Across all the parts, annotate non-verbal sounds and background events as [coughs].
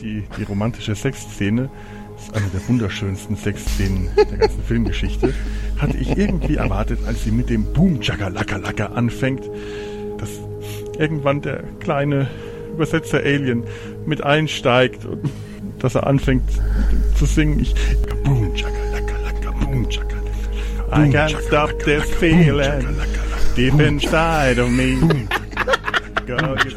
Die, die romantische Sexszene ist eine der wunderschönsten Sexszenen der ganzen [laughs] Filmgeschichte. Hatte ich irgendwie erwartet, als sie mit dem Boom Chakalaka Laka anfängt, dass irgendwann der kleine Übersetzer Alien mit einsteigt und dass er anfängt zu singen. Ich Boom Chakalaka Laka Boom Chakalaka. I can't stop this feeling deep inside of me. Go, you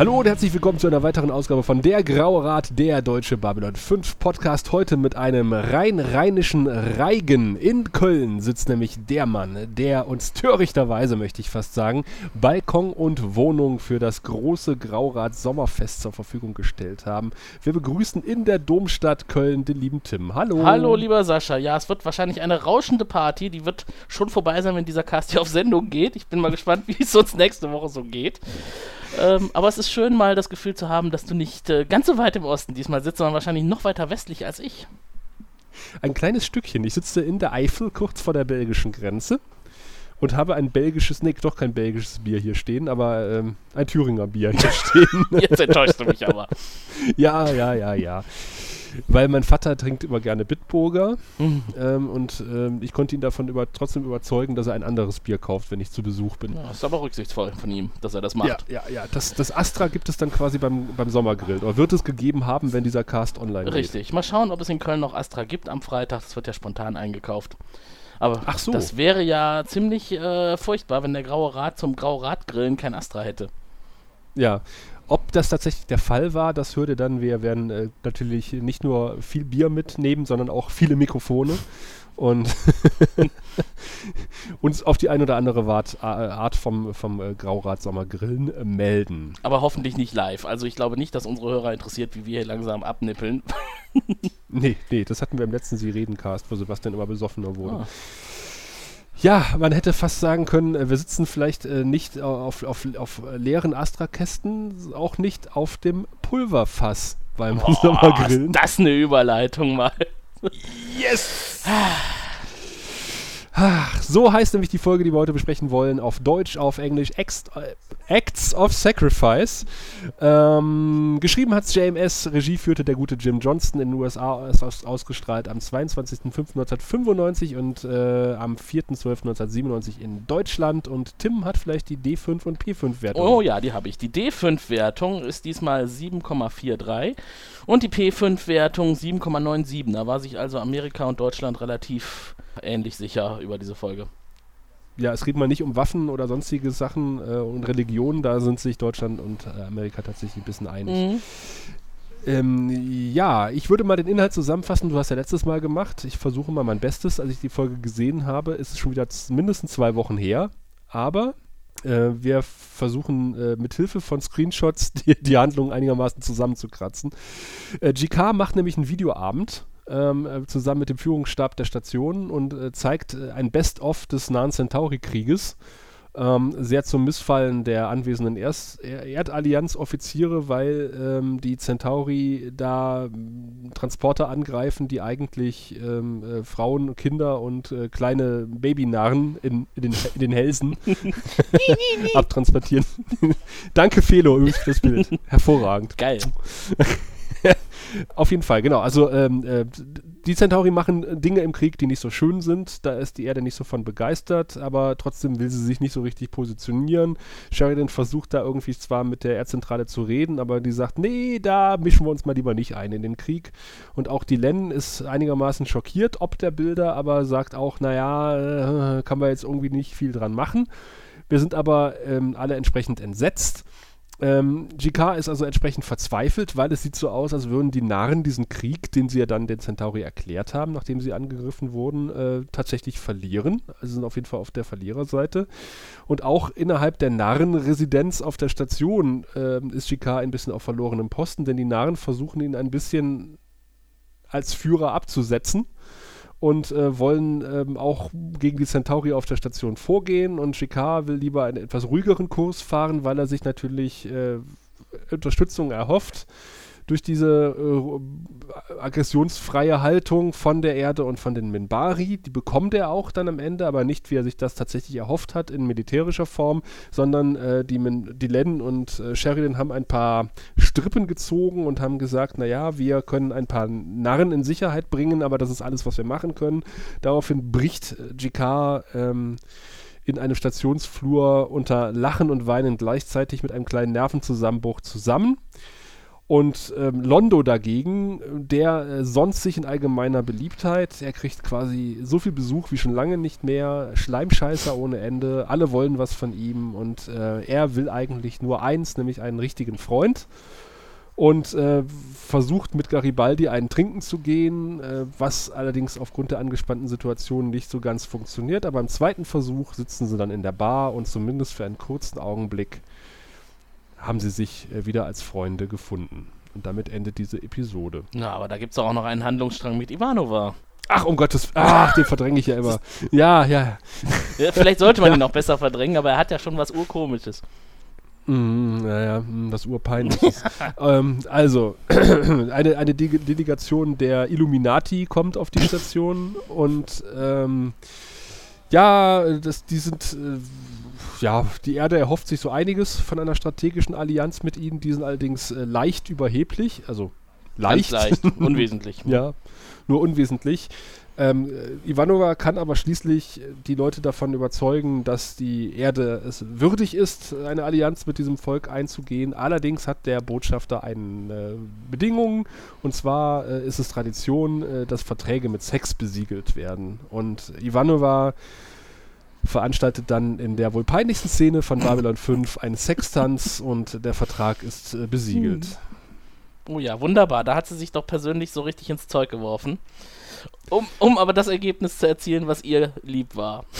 Hallo und herzlich willkommen zu einer weiteren Ausgabe von Der Graue Rat, der Deutsche Babylon 5 Podcast. Heute mit einem rein rheinischen Reigen. In Köln sitzt nämlich der Mann, der uns törichterweise, möchte ich fast sagen, Balkon und Wohnung für das große Graurat Sommerfest zur Verfügung gestellt haben. Wir begrüßen in der Domstadt Köln den lieben Tim. Hallo. Hallo, lieber Sascha. Ja, es wird wahrscheinlich eine rauschende Party. Die wird schon vorbei sein, wenn dieser Cast hier auf Sendung geht. Ich bin mal gespannt, [laughs] wie es uns nächste Woche so geht. Ähm, aber es ist schön, mal das Gefühl zu haben, dass du nicht äh, ganz so weit im Osten diesmal sitzt, sondern wahrscheinlich noch weiter westlich als ich. Ein kleines Stückchen. Ich sitze in der Eifel, kurz vor der belgischen Grenze. Und habe ein belgisches, nee, doch kein belgisches Bier hier stehen, aber ähm, ein Thüringer Bier hier [laughs] stehen. Jetzt enttäuschst du mich aber. ja, ja, ja, ja. Weil mein Vater trinkt immer gerne Bitburger Mhm. ähm, und ähm, ich konnte ihn davon über, trotzdem überzeugen, dass er ein anderes Bier kauft, wenn ich zu Besuch bin. Ja, ist aber rücksichtsvoll von ihm, dass er das macht. Ja, ja, ja. Das, das Astra gibt es dann quasi beim, beim Sommergrill. Oder wird es gegeben haben, wenn dieser Cast online geht. Richtig. Mal schauen, ob es in Köln noch Astra gibt am Freitag. Das wird ja spontan eingekauft. Aber Ach so. das wäre ja ziemlich äh, furchtbar, wenn der Graue Rat zum Graue Rat Grillen kein Astra hätte. Ja. Ob das tatsächlich der Fall war, das hörte dann, wir werden äh, natürlich nicht nur viel Bier mitnehmen, sondern auch viele Mikrofone und [laughs] uns auf die ein oder andere Wart, äh, Art vom, vom äh, Graurat Sommergrillen äh, melden. Aber hoffentlich nicht live. Also ich glaube nicht, dass unsere Hörer interessiert, wie wir hier langsam abnippeln. [laughs] Nee, nee, das hatten wir im letzten Sie reden-Cast, wo Sebastian immer besoffener wurde. Ah. Ja, man hätte fast sagen können, äh, wir sitzen vielleicht äh, nicht auf, auf, auf leeren Astra-Kästen, auch nicht auf dem Pulverfass beim Boah, Sommergrillen. ist das eine Überleitung mal. Yes! [sighs] Ach, so heißt nämlich die Folge, die wir heute besprechen wollen, auf Deutsch, auf Englisch, Acts, äh, Acts of Sacrifice. Ähm, geschrieben hat JMS, Regie führte der gute Jim Johnston in den USA, ist aus, ausgestrahlt am 22.05.1995 und äh, am 4.12.1997 in Deutschland. Und Tim hat vielleicht die D5 und P5-Wertung. Oh ja, die habe ich. Die D5-Wertung ist diesmal 7,43 und die P5-Wertung 7,97. Da war sich also Amerika und Deutschland relativ ähnlich sicher über diese Folge. Ja, es geht mal nicht um Waffen oder sonstige Sachen äh, und Religionen, da sind sich Deutschland und äh, Amerika tatsächlich ein bisschen einig. Mhm. Ähm, ja, ich würde mal den Inhalt zusammenfassen. Du hast ja letztes Mal gemacht. Ich versuche mal mein Bestes. Als ich die Folge gesehen habe, ist es schon wieder mindestens zwei Wochen her. Aber äh, wir versuchen äh, mit Hilfe von Screenshots [laughs] die, die Handlung einigermaßen zusammenzukratzen. Äh, GK macht nämlich einen Videoabend ähm, äh, zusammen mit dem Führungsstab der Station und äh, zeigt äh, ein Best-of des Nahen Centauri-Krieges. Ähm, sehr zum Missfallen der anwesenden Erst er Erdallianz-Offiziere, weil ähm, die Centauri da m, Transporter angreifen, die eigentlich ähm, äh, Frauen, Kinder und äh, kleine Babynarren in, in, den, in den Hälsen [laughs] abtransportieren. [laughs] Danke, Felo, übrigens für das Bild. [laughs] Hervorragend. Geil. [laughs] Auf jeden Fall, genau. Also ähm, äh, die Centauri machen Dinge im Krieg, die nicht so schön sind. Da ist die Erde nicht so von begeistert, aber trotzdem will sie sich nicht so richtig positionieren. Sheridan versucht da irgendwie zwar mit der Erdzentrale zu reden, aber die sagt, nee, da mischen wir uns mal lieber nicht ein in den Krieg. Und auch die Len ist einigermaßen schockiert ob der Bilder, aber sagt auch, naja, äh, kann man jetzt irgendwie nicht viel dran machen. Wir sind aber ähm, alle entsprechend entsetzt. Ähm, GK ist also entsprechend verzweifelt, weil es sieht so aus, als würden die Narren diesen Krieg, den sie ja dann den Centauri erklärt haben, nachdem sie angegriffen wurden, äh, tatsächlich verlieren. Also sind auf jeden Fall auf der Verliererseite. Und auch innerhalb der Narrenresidenz auf der Station äh, ist GK ein bisschen auf verlorenem Posten, denn die Narren versuchen ihn ein bisschen als Führer abzusetzen und äh, wollen ähm, auch gegen die Centauri auf der Station vorgehen. Und Shikar will lieber einen etwas ruhigeren Kurs fahren, weil er sich natürlich äh, Unterstützung erhofft durch diese äh, aggressionsfreie Haltung von der Erde und von den Minbari. Die bekommt er auch dann am Ende, aber nicht, wie er sich das tatsächlich erhofft hat, in militärischer Form, sondern äh, die, Min die Len und äh, Sheridan haben ein paar Strippen gezogen und haben gesagt, naja, wir können ein paar Narren in Sicherheit bringen, aber das ist alles, was wir machen können. Daraufhin bricht äh, Jikar ähm, in einem Stationsflur unter Lachen und Weinen gleichzeitig mit einem kleinen Nervenzusammenbruch zusammen. Und ähm, Londo dagegen, der äh, sonst sich in allgemeiner Beliebtheit, er kriegt quasi so viel Besuch wie schon lange nicht mehr, Schleimscheißer ohne Ende, alle wollen was von ihm und äh, er will eigentlich nur eins, nämlich einen richtigen Freund und äh, versucht mit Garibaldi einen trinken zu gehen, äh, was allerdings aufgrund der angespannten Situation nicht so ganz funktioniert. Aber im zweiten Versuch sitzen sie dann in der Bar und zumindest für einen kurzen Augenblick haben sie sich äh, wieder als Freunde gefunden. Und damit endet diese Episode. Ja, aber da gibt es auch noch einen Handlungsstrang mit Ivanova. Ach, um Gottes Ach, den verdränge ich ja immer. [laughs] Ja, ja. ja vielleicht sollte man [laughs] ihn noch besser verdrängen, aber er hat ja schon was Urkomisches. Mm, naja, mm, was Urpeinliches. [laughs] ähm, also, [clears throat] eine, eine De Delegation der Illuminati kommt auf die Station und ähm, ja, das, die sind äh, ja, die Erde erhofft sich so einiges von einer strategischen Allianz mit ihnen. Die sind allerdings äh, leicht überheblich, also leicht. Ganz leicht, [laughs] unwesentlich. ja, nur unwesentlich. Ähm, Ivanova kann aber schließlich die Leute davon überzeugen, dass die Erde es würdig ist, eine Allianz mit diesem Volk einzugehen. Allerdings hat der Botschafter eine äh, Bedingung, und zwar äh, ist es Tradition, äh, dass Verträge mit Sex besiegelt werden. Und Ivanova veranstaltet dann in der wohl peinlichsten Szene von Babylon [laughs] 5 einen Sextanz und der Vertrag ist äh, besiegelt. Oh ja, wunderbar. Da hat sie sich doch persönlich so richtig ins Zeug geworfen. Um, um aber das Ergebnis zu erzielen, was ihr lieb war. [laughs]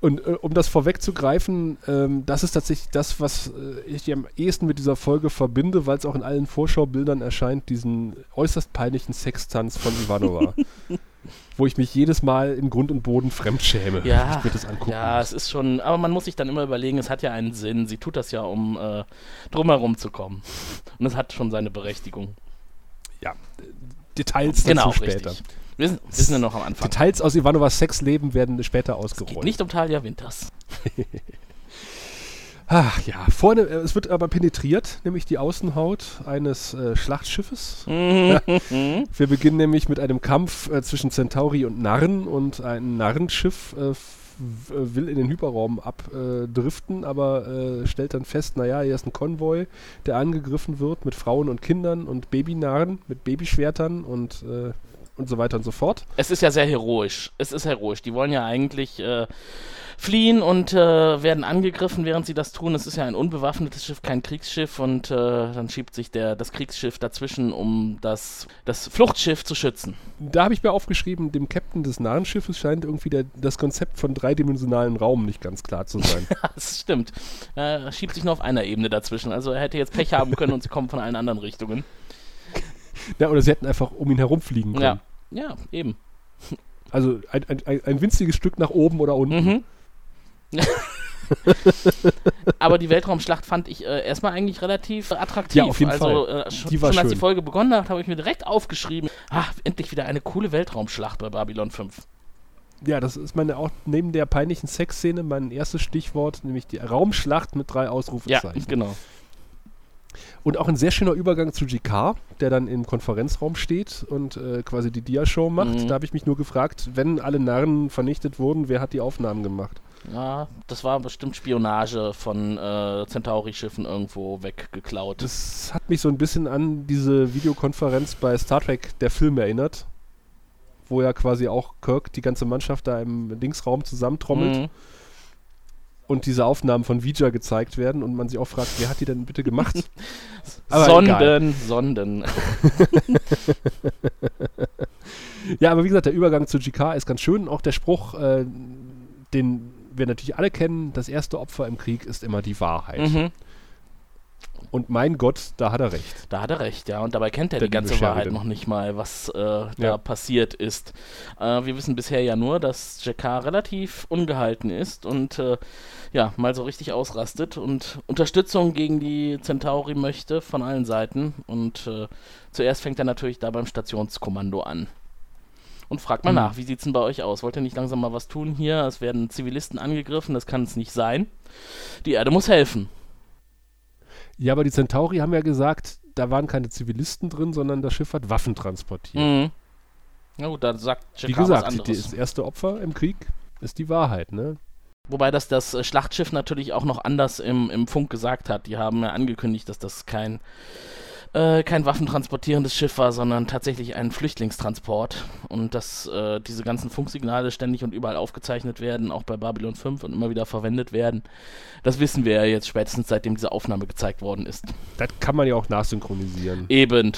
Und äh, um das vorwegzugreifen, ähm, das ist tatsächlich das, was äh, ich am ehesten mit dieser Folge verbinde, weil es auch in allen Vorschaubildern erscheint, diesen äußerst peinlichen Sextanz von Ivanova. [laughs] wo ich mich jedes Mal im Grund und Boden fremdschäme, ja, ich mir das angucken Ja, es ist schon, aber man muss sich dann immer überlegen, es hat ja einen Sinn. Sie tut das ja, um äh, drumherum zu kommen. Und es hat schon seine Berechtigung. Ja, Details genau, dazu später. Richtig. Wir sind, wir sind ja noch am Anfang. Details aus Ivanovas Sexleben werden später ausgerollt. Es geht nicht um Talia Winters. [laughs] Ach ja, vorne, äh, es wird aber penetriert, nämlich die Außenhaut eines äh, Schlachtschiffes. Mhm. [laughs] Wir beginnen nämlich mit einem Kampf äh, zwischen Centauri und Narren und ein Narrenschiff äh, will in den Hyperraum abdriften, aber äh, stellt dann fest, naja, hier ist ein Konvoi, der angegriffen wird mit Frauen und Kindern und Babynarren, mit Babyschwertern und äh, und so weiter und so fort. Es ist ja sehr heroisch. Es ist heroisch. Die wollen ja eigentlich äh, fliehen und äh, werden angegriffen, während sie das tun. Es ist ja ein unbewaffnetes Schiff, kein Kriegsschiff und äh, dann schiebt sich der, das Kriegsschiff dazwischen, um das, das Fluchtschiff zu schützen. Da habe ich mir aufgeschrieben, dem Captain des Narrenschiffes scheint irgendwie der, das Konzept von dreidimensionalen Raum nicht ganz klar zu sein. [laughs] das stimmt. Er schiebt sich nur auf einer Ebene dazwischen. Also er hätte jetzt Pech haben können und sie kommen von allen anderen Richtungen. Ja, oder sie hätten einfach um ihn herumfliegen können. Ja, ja eben. Also ein, ein, ein winziges Stück nach oben oder unten. Mhm. [laughs] Aber die Weltraumschlacht fand ich äh, erstmal eigentlich relativ attraktiv. Ja, auf jeden also, Fall. Äh, schon, schon als die Folge begonnen hat, habe ich mir direkt aufgeschrieben, ach, endlich wieder eine coole Weltraumschlacht bei Babylon 5. Ja, das ist meine auch neben der peinlichen Sexszene mein erstes Stichwort, nämlich die Raumschlacht mit drei Ausrufezeichen. Ja, genau. Und auch ein sehr schöner Übergang zu GK, der dann im Konferenzraum steht und äh, quasi die Dia-Show macht. Mhm. Da habe ich mich nur gefragt, wenn alle Narren vernichtet wurden, wer hat die Aufnahmen gemacht? Ja, das war bestimmt Spionage von äh, Centauri-Schiffen irgendwo weggeklaut. Das hat mich so ein bisschen an diese Videokonferenz bei Star Trek, der Film, erinnert. Wo ja quasi auch Kirk die ganze Mannschaft da im Linksraum zusammentrommelt. Mhm. Und diese Aufnahmen von Vija gezeigt werden und man sich auch fragt, wer hat die denn bitte gemacht? [laughs] Sonden, egal. Sonden. [laughs] Ja, aber wie gesagt, der Übergang zu GK ist ganz schön. Auch der Spruch, äh, den wir natürlich alle kennen, das erste Opfer im Krieg ist immer die Wahrheit. Mhm. Und mein Gott, da hat er recht. Da hat er recht, ja. Und dabei kennt er Der die ganze liebe Wahrheit noch nicht mal, was äh, da Ja. passiert ist. Äh, wir wissen bisher ja nur, dass Jakar relativ ungehalten ist und äh, ja, mal so richtig ausrastet und Unterstützung gegen die Centauri möchte von allen Seiten. Und äh, zuerst fängt er natürlich da beim Stationskommando an. Und fragt mal Mhm. nach, wie sieht's denn bei euch aus? Wollt ihr nicht langsam mal was tun hier? Es werden Zivilisten angegriffen, das kann es nicht sein. Die Erde muss helfen. Ja, aber die Centauri haben ja gesagt, da waren keine Zivilisten drin, sondern das Schiff hat Waffen transportiert. Mhm. Na gut, da sagt Wie Jakar was gesagt, das erste Opfer im Krieg ist die Wahrheit, ne? Wobei das das äh, Schlachtschiff natürlich auch noch anders im, im Funk gesagt hat. Die haben ja angekündigt, dass das kein, äh, kein waffentransportierendes Schiff war, sondern tatsächlich ein Flüchtlingstransport. Und dass äh, diese ganzen Funksignale ständig und überall aufgezeichnet werden, auch bei Babylon 5 und immer wieder verwendet werden. Das wissen wir ja jetzt spätestens seitdem diese Aufnahme gezeigt worden ist. Das kann man ja auch nachsynchronisieren. Eben.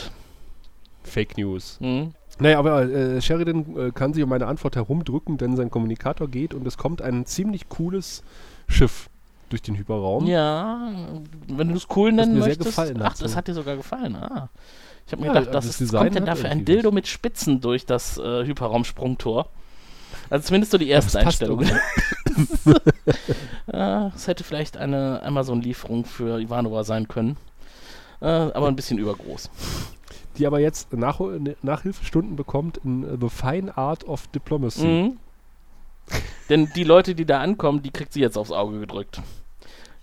Fake News. Mhm. Naja, aber äh, Sheridan äh, kann sich um meine Antwort herumdrücken, denn sein Kommunikator geht und es kommt ein ziemlich cooles Schiff durch den Hyperraum. Ja, wenn du es cool Das nennen mir sehr möchtest. gefallen Ach, das hat dir sogar gefallen. Ah. Ich habe mir Ja, gedacht, das das ist, kommt denn dafür ein Dildo mit Spitzen durch das äh, Hyperraumsprungtor? Also zumindest so die ersten das Einstellungen. Ja, [laughs] Es hätte vielleicht eine Amazon-Lieferung für Ivanova sein können. Äh, aber ein bisschen übergroß. Die aber jetzt Nach Nachhilfestunden bekommt in äh, The Fine Art of Diplomacy. Mhm. Denn die Leute, die da ankommen, die kriegt sie jetzt aufs Auge gedrückt.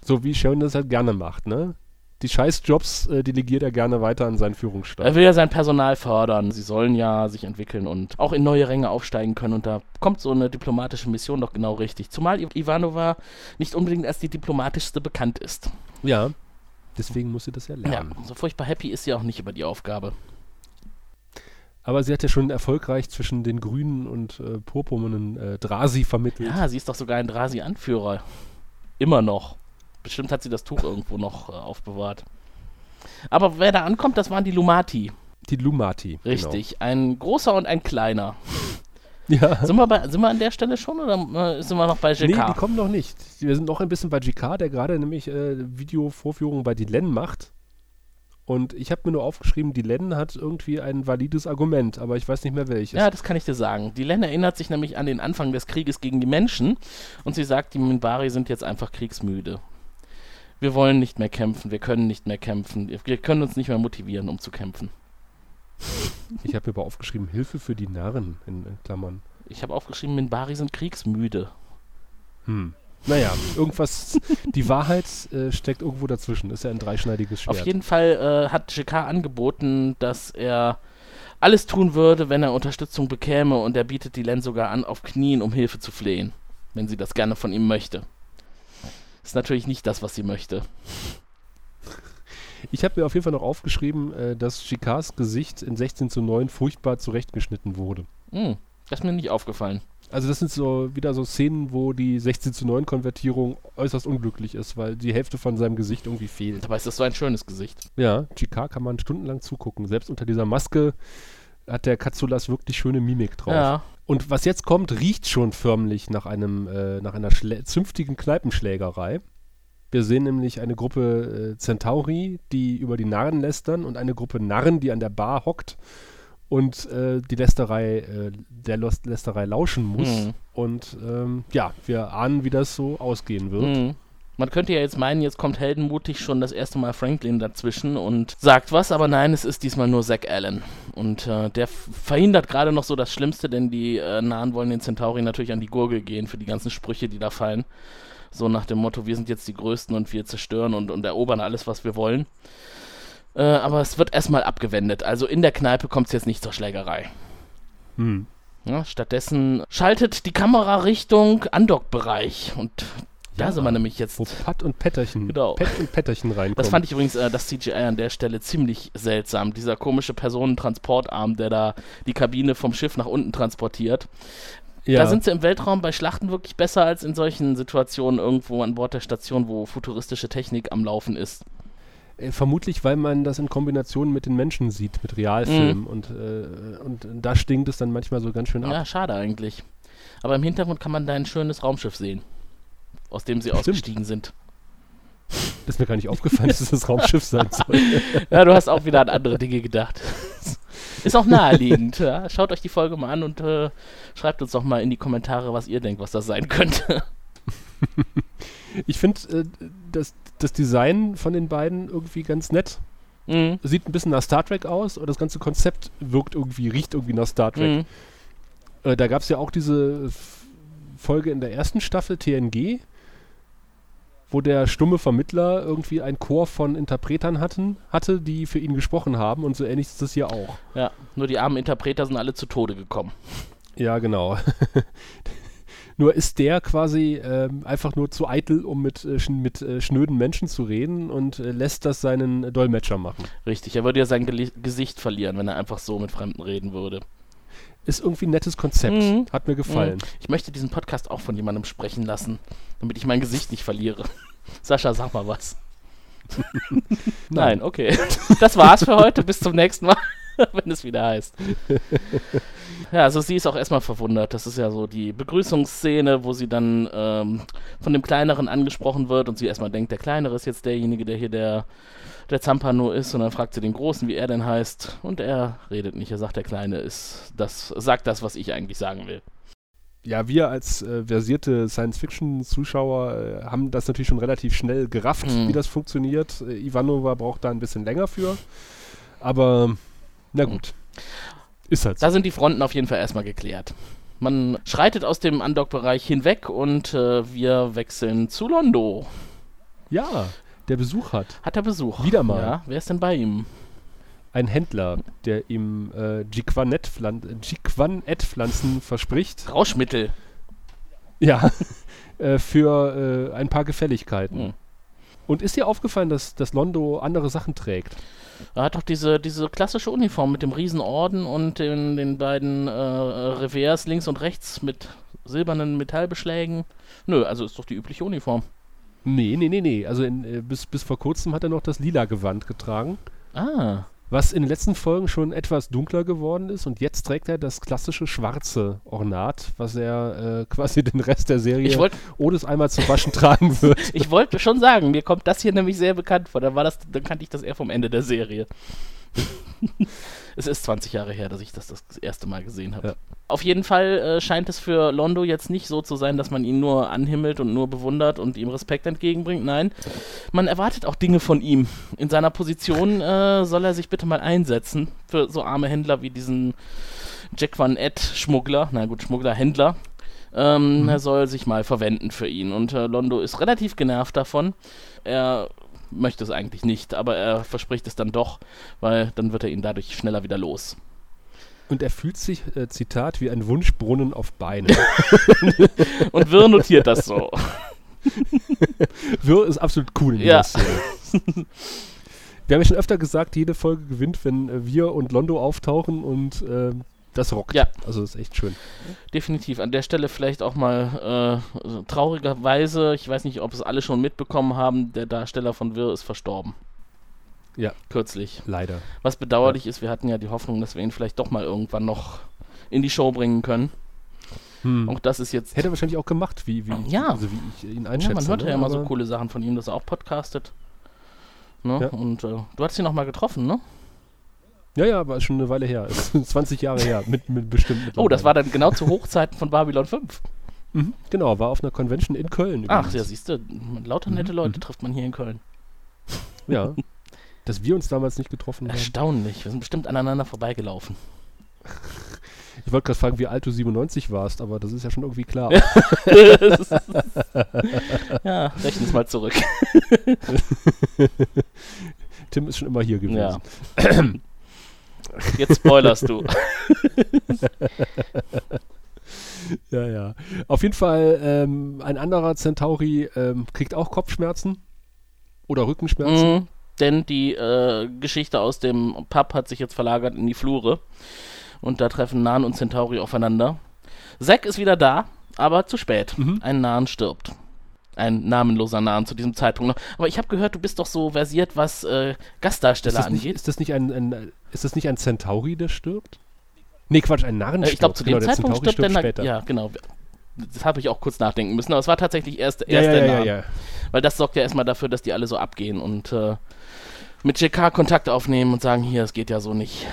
So wie Sheridan das halt gerne macht, ne? Die Scheißjobs äh, delegiert er gerne weiter an seinen Führungsstab. Er will ja sein Personal fördern. Sie sollen ja sich entwickeln und auch in neue Ränge aufsteigen können. Und da kommt so eine diplomatische Mission doch genau richtig. Zumal Ivanova nicht unbedingt als die diplomatischste bekannt ist. ja. Deswegen muss sie das ja Ja, lernen. so furchtbar happy ist sie auch nicht über die Aufgabe. Aber sie hat ja schon erfolgreich zwischen den grünen und äh, purpurnen äh, Drasi vermittelt. Ja, sie ist doch sogar ein Drasi-Anführer. Immer noch. Bestimmt hat sie das Tuch irgendwo noch äh, aufbewahrt. Aber wer da ankommt, das waren die Lumati. Die Lumati. Richtig. Ein großer und ein kleiner. Ja. Sind wir, bei, sind wir an der Stelle schon oder äh, sind wir noch bei Nee, JK? die kommen noch nicht. Wir sind noch ein bisschen bei GK, der gerade nämlich äh, Videovorführungen bei Dylan macht. Und ich habe mir nur aufgeschrieben, Dylan hat irgendwie ein valides Argument, aber ich weiß nicht mehr welches. Ja, das kann ich dir sagen. Die Len erinnert sich nämlich an den Anfang des Krieges gegen die Menschen und sie sagt, die Minbari sind jetzt einfach kriegsmüde. Wir wollen nicht mehr kämpfen, wir können nicht mehr kämpfen, wir können uns nicht mehr motivieren, um zu kämpfen. Ich habe mir aber aufgeschrieben, Hilfe für die Narren in, in Klammern. Ich habe aufgeschrieben, Minbari sind kriegsmüde. Hm. Naja, irgendwas, die Wahrheit äh, steckt irgendwo dazwischen. Ist ja ein dreischneidiges Schwert. Auf jeden Fall äh, hat JK angeboten, dass er alles tun würde, wenn er Unterstützung bekäme und er bietet die Len sogar an, auf Knien um Hilfe zu flehen, wenn sie das gerne von ihm möchte. Ist natürlich nicht das, was sie möchte. Ich habe mir auf jeden Fall noch aufgeschrieben, äh, dass GKs Gesicht in 16 zu 9 furchtbar zurechtgeschnitten wurde. Hm, das ist mir nicht aufgefallen. Also das sind so wieder so Szenen, wo die 16 zu 9 Konvertierung äußerst unglücklich ist, weil die Hälfte von seinem Gesicht irgendwie fehlt. Dabei ist das so ein schönes Gesicht. Ja, GK kann man stundenlang zugucken. Selbst unter dieser Maske hat der Katsulas wirklich schöne Mimik drauf. Ja. Und was jetzt kommt, riecht schon förmlich nach einem, äh, nach einer zünftigen Kneipenschlägerei. Wir sehen nämlich eine Gruppe äh, Centauri, die über die Narren lästern und eine Gruppe Narren, die an der Bar hockt und äh, die Lästerei, äh, der Los Lästerei lauschen muss. Mhm. Und ähm, ja, wir ahnen, wie das so ausgehen wird. Mhm. Man könnte ja jetzt meinen, jetzt kommt heldenmutig schon das erste Mal Franklin dazwischen und sagt was, aber nein, es ist diesmal nur Zack Allen. Und äh, der verhindert gerade noch so das Schlimmste, denn die äh, Nahen wollen den Centauri natürlich an die Gurgel gehen für die ganzen Sprüche, die da fallen. So nach dem Motto, wir sind jetzt die Größten und wir zerstören und, und erobern alles, was wir wollen. Äh, aber es wird erstmal abgewendet. Also in der Kneipe kommt es jetzt nicht zur Schlägerei. Hm. Ja, stattdessen schaltet die Kamera Richtung Andockbereich. Und da Ja, sind wir nämlich jetzt. Wo Pat und Petterchen, Genau. Pet und Petterchen reinkommen. Das fand ich übrigens äh, das CGI an der Stelle ziemlich seltsam. Dieser komische Personentransportarm, der da die Kabine vom Schiff nach unten transportiert. Ja, Da sind sie im Weltraum bei Schlachten wirklich besser als in solchen Situationen irgendwo an Bord der Station, wo futuristische Technik am Laufen ist. äh, vermutlich, weil man das in Kombination mit den Menschen sieht, mit Realfilmen. Und, äh, und da stinkt es dann manchmal so ganz schön ab. Ja, schade eigentlich. Aber im Hintergrund kann man da ein schönes Raumschiff sehen, aus dem sie Stimmt. ausgestiegen sind. Das ist mir gar nicht aufgefallen, dass es das Raumschiff sein soll. [laughs] Ja, du hast auch wieder an andere Dinge gedacht. Ist auch naheliegend. Ja? Schaut euch die Folge mal an und äh, schreibt uns doch mal in die Kommentare, was ihr denkt, was das sein könnte. Ich finde äh, das, das Design von den beiden irgendwie ganz nett. Mhm. Sieht ein bisschen nach Star Trek aus, aber das ganze Konzept wirkt irgendwie, riecht irgendwie nach Star Trek. Mhm. Äh, da gab es ja auch diese Folge in der ersten Staffel TNG, wo der stumme Vermittler irgendwie ein Chor von Interpretern hatten, hatte, die für ihn gesprochen haben und so ähnlich ist das hier auch. Ja, nur die armen Interpreter sind alle zu Tode gekommen. Ja, genau. [laughs] nur ist der quasi ähm, einfach nur zu eitel, um mit, äh, schn mit äh, schnöden Menschen zu reden und äh, lässt das seinen Dolmetscher machen. Richtig, er würde ja sein Geli Gesicht verlieren, wenn er einfach so mit Fremden reden würde. Ist irgendwie ein nettes Konzept. Mhm. Hat mir gefallen. Ich möchte diesen Podcast auch von jemandem sprechen lassen, damit ich mein Gesicht nicht verliere. [laughs] Sascha, sag mal was. [laughs] Nein, okay. Das war's für heute. Bis zum nächsten Mal, [laughs] wenn es wieder heißt. Ja, also sie ist auch erstmal verwundert. Das ist ja so die Begrüßungsszene, wo sie dann ähm, von dem Kleineren angesprochen wird und sie erstmal denkt, der Kleinere ist jetzt derjenige, der hier der, der Zampano ist. Und dann fragt sie den Großen, wie er denn heißt. Und er redet nicht. Er sagt, der Kleine ist das, sagt das, was ich eigentlich sagen will. Ja, wir als äh, versierte Science-Fiction-Zuschauer äh, haben das natürlich schon relativ schnell gerafft, Mhm. wie das funktioniert. Äh, Ivanova braucht da ein bisschen länger für. Aber na gut. Ist halt so. Da sind die Fronten auf jeden Fall erstmal geklärt. Man schreitet aus dem Undock-Bereich hinweg und äh, wir wechseln zu Londo. Ja, der Besuch hat Hat er Besuch? Wieder mal. Ja, wer ist denn bei ihm? ein Händler, der ihm äh, Jiquanet-Pflanzen verspricht. Rauschmittel. Ja, [laughs] äh, für äh, ein paar Gefälligkeiten. Hm. Und ist dir aufgefallen, dass, dass Londo andere Sachen trägt? Er hat doch diese, diese klassische Uniform mit dem Riesenorden und den, den beiden äh, Revers links und rechts mit silbernen Metallbeschlägen. Nö, also ist doch die übliche Uniform. Nee, nee, nee, nee. Also in, äh, bis, bis vor kurzem hat er noch das lila Gewand getragen. Ah, Was in den letzten Folgen schon etwas dunkler geworden ist und jetzt trägt er das klassische schwarze Ornat, was er äh, [laughs] quasi den Rest der Serie ich wollte ohne es einmal zu waschen tragen [laughs] wird. ich wollte schon sagen, mir kommt das hier nämlich sehr bekannt vor. Dann, war das, dann kannte ich das eher vom Ende der Serie. [laughs] es ist 20 Jahre her, dass ich das das erste Mal gesehen habe. Ja. Auf jeden Fall äh, scheint es für Londo jetzt nicht so zu sein, dass man ihn nur anhimmelt und nur bewundert und ihm Respekt entgegenbringt. Nein, man erwartet auch Dinge von ihm. In seiner Position äh, soll er sich bitte mal einsetzen für so arme Händler wie diesen Jack Van Ed Schmuggler, na gut, Schmuggler, Händler. Ähm, Er soll sich mal verwenden für ihn. Und äh, Londo ist relativ genervt davon. Er möchte es eigentlich nicht, aber er verspricht es dann doch, weil dann wird er ihn dadurch schneller wieder los. Und er fühlt sich, äh, Zitat, wie ein Wunschbrunnen auf Beinen. [laughs] Und Wirr notiert das so. [laughs] Wirr ist absolut cool in Ja. Szene. [laughs] Wir haben ja schon öfter gesagt, jede Folge gewinnt, wenn äh, wir und Londo auftauchen und äh, das rockt. Ja. Also das ist echt schön. Definitiv. An der Stelle vielleicht auch mal äh, traurigerweise, ich weiß nicht, ob es alle schon mitbekommen haben, der Darsteller von Wirr ist verstorben. Ja. Kürzlich. Leider. Was bedauerlich ist, wir hatten ja die Hoffnung, dass wir ihn vielleicht doch mal irgendwann noch in die Show bringen können. Hm. Auch das ist jetzt. Hätte er wahrscheinlich auch gemacht, wie, wie, Ja. also wie ich ihn einschätze. Ja, man hört ne? ja immer so coole Sachen von ihm, dass er auch podcastet. Ne? Ja. Und äh, du hattest ihn noch mal getroffen, ne? Ja, ja, ist schon eine Weile her. [laughs] Ist 20 Jahre her, mit, mit bestimmt. Oh, das war dann genau zu Hochzeiten von Babylon 5. Mhm, genau, war auf einer Convention in Köln. Ach, übrigens. ja, siehst du, lauter nette Mhm, Leute mhm. trifft man hier in Köln. [laughs] Ja. Dass wir uns damals nicht getroffen haben. Erstaunlich, wir sind bestimmt aneinander vorbeigelaufen. [laughs] Ich wollte gerade fragen, wie alt du 97 warst, aber das ist ja schon irgendwie klar. ja, rechnen es mal zurück. Tim ist schon immer hier gewesen. Ja. [clears throat] Jetzt spoilerst du. [laughs] Ja, ja. Auf jeden Fall, ähm, ein anderer Centauri ähm, kriegt auch Kopfschmerzen oder Rückenschmerzen. Mhm, denn die äh, Geschichte aus dem Pub hat sich jetzt verlagert in die Flure. Und da treffen Nan und Centauri aufeinander. Zack ist wieder da, aber zu spät. Mhm. Ein Nahen stirbt. Ein namenloser Nahen zu diesem Zeitpunkt noch. Aber ich habe gehört, du bist doch so versiert, was äh, Ist Gastdarsteller nicht, angeht. ist das nicht ein, ein ist das nicht ein Centauri, der stirbt? Nee, Quatsch, ein Narren Äh, ich glaube, zu dem Genau, der Zeitpunkt Centauri stirbt der später. Ja, genau. Das habe ich auch kurz nachdenken müssen, aber es war tatsächlich erst, erst ja, der ja, Nahen. ja, ja. Weil das sorgt ja erstmal dafür, dass die alle so abgehen und äh, mit JK Kontakt aufnehmen und sagen, hier, es geht ja so nicht.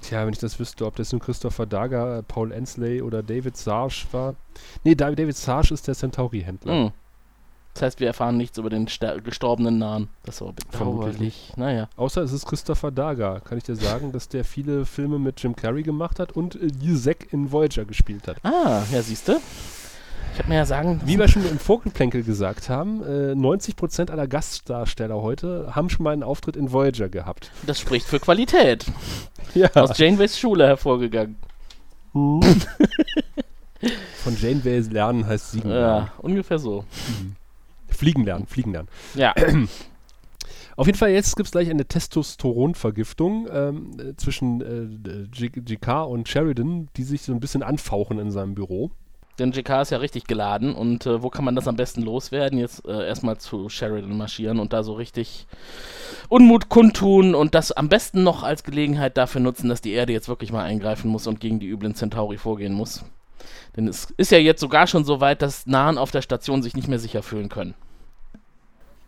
Tja, wenn ich das wüsste, ob das nun Christopher Daga, äh, Paul Ensley oder David Sarge war. Nee, Da- David Sarge ist der Centauri-Händler. Hm. Das heißt, wir erfahren nichts über den gestorbenen Nahen. Das war Vermutlich bedauerlich. Naja. Außer es ist Christopher Daga. Kann ich dir sagen, dass der viele Filme mit Jim Carrey gemacht hat und äh, Yusek in Voyager gespielt hat. Ah, ja, siehst du? Ich habe mir ja sagen, Wie wir schon im Vogelplänkel gesagt haben, äh, 90% aller Gastdarsteller heute haben schon mal einen Auftritt in Voyager gehabt. das spricht für Qualität. Ja. Aus Janeways Schule hervorgegangen. [laughs] Von Janeway lernen heißt siegen. Ja, ungefähr so. Fliegen lernen, fliegen lernen. Ja. [clears throat] Auf jeden Fall, jetzt gibt es gleich eine Testosteronvergiftung ähm, äh, zwischen äh, GK und Sheridan, die sich so ein bisschen anfauchen in seinem Büro. Denn JK ist ja richtig geladen und äh, wo kann man das am besten loswerden? Jetzt äh, erstmal zu Sheridan marschieren und da so richtig Unmut kundtun und das am besten noch als Gelegenheit dafür nutzen, dass die Erde jetzt wirklich mal eingreifen muss und gegen die üblen Centauri vorgehen muss. Denn es ist ja jetzt sogar schon so weit, dass Nahen auf der Station sich nicht mehr sicher fühlen können.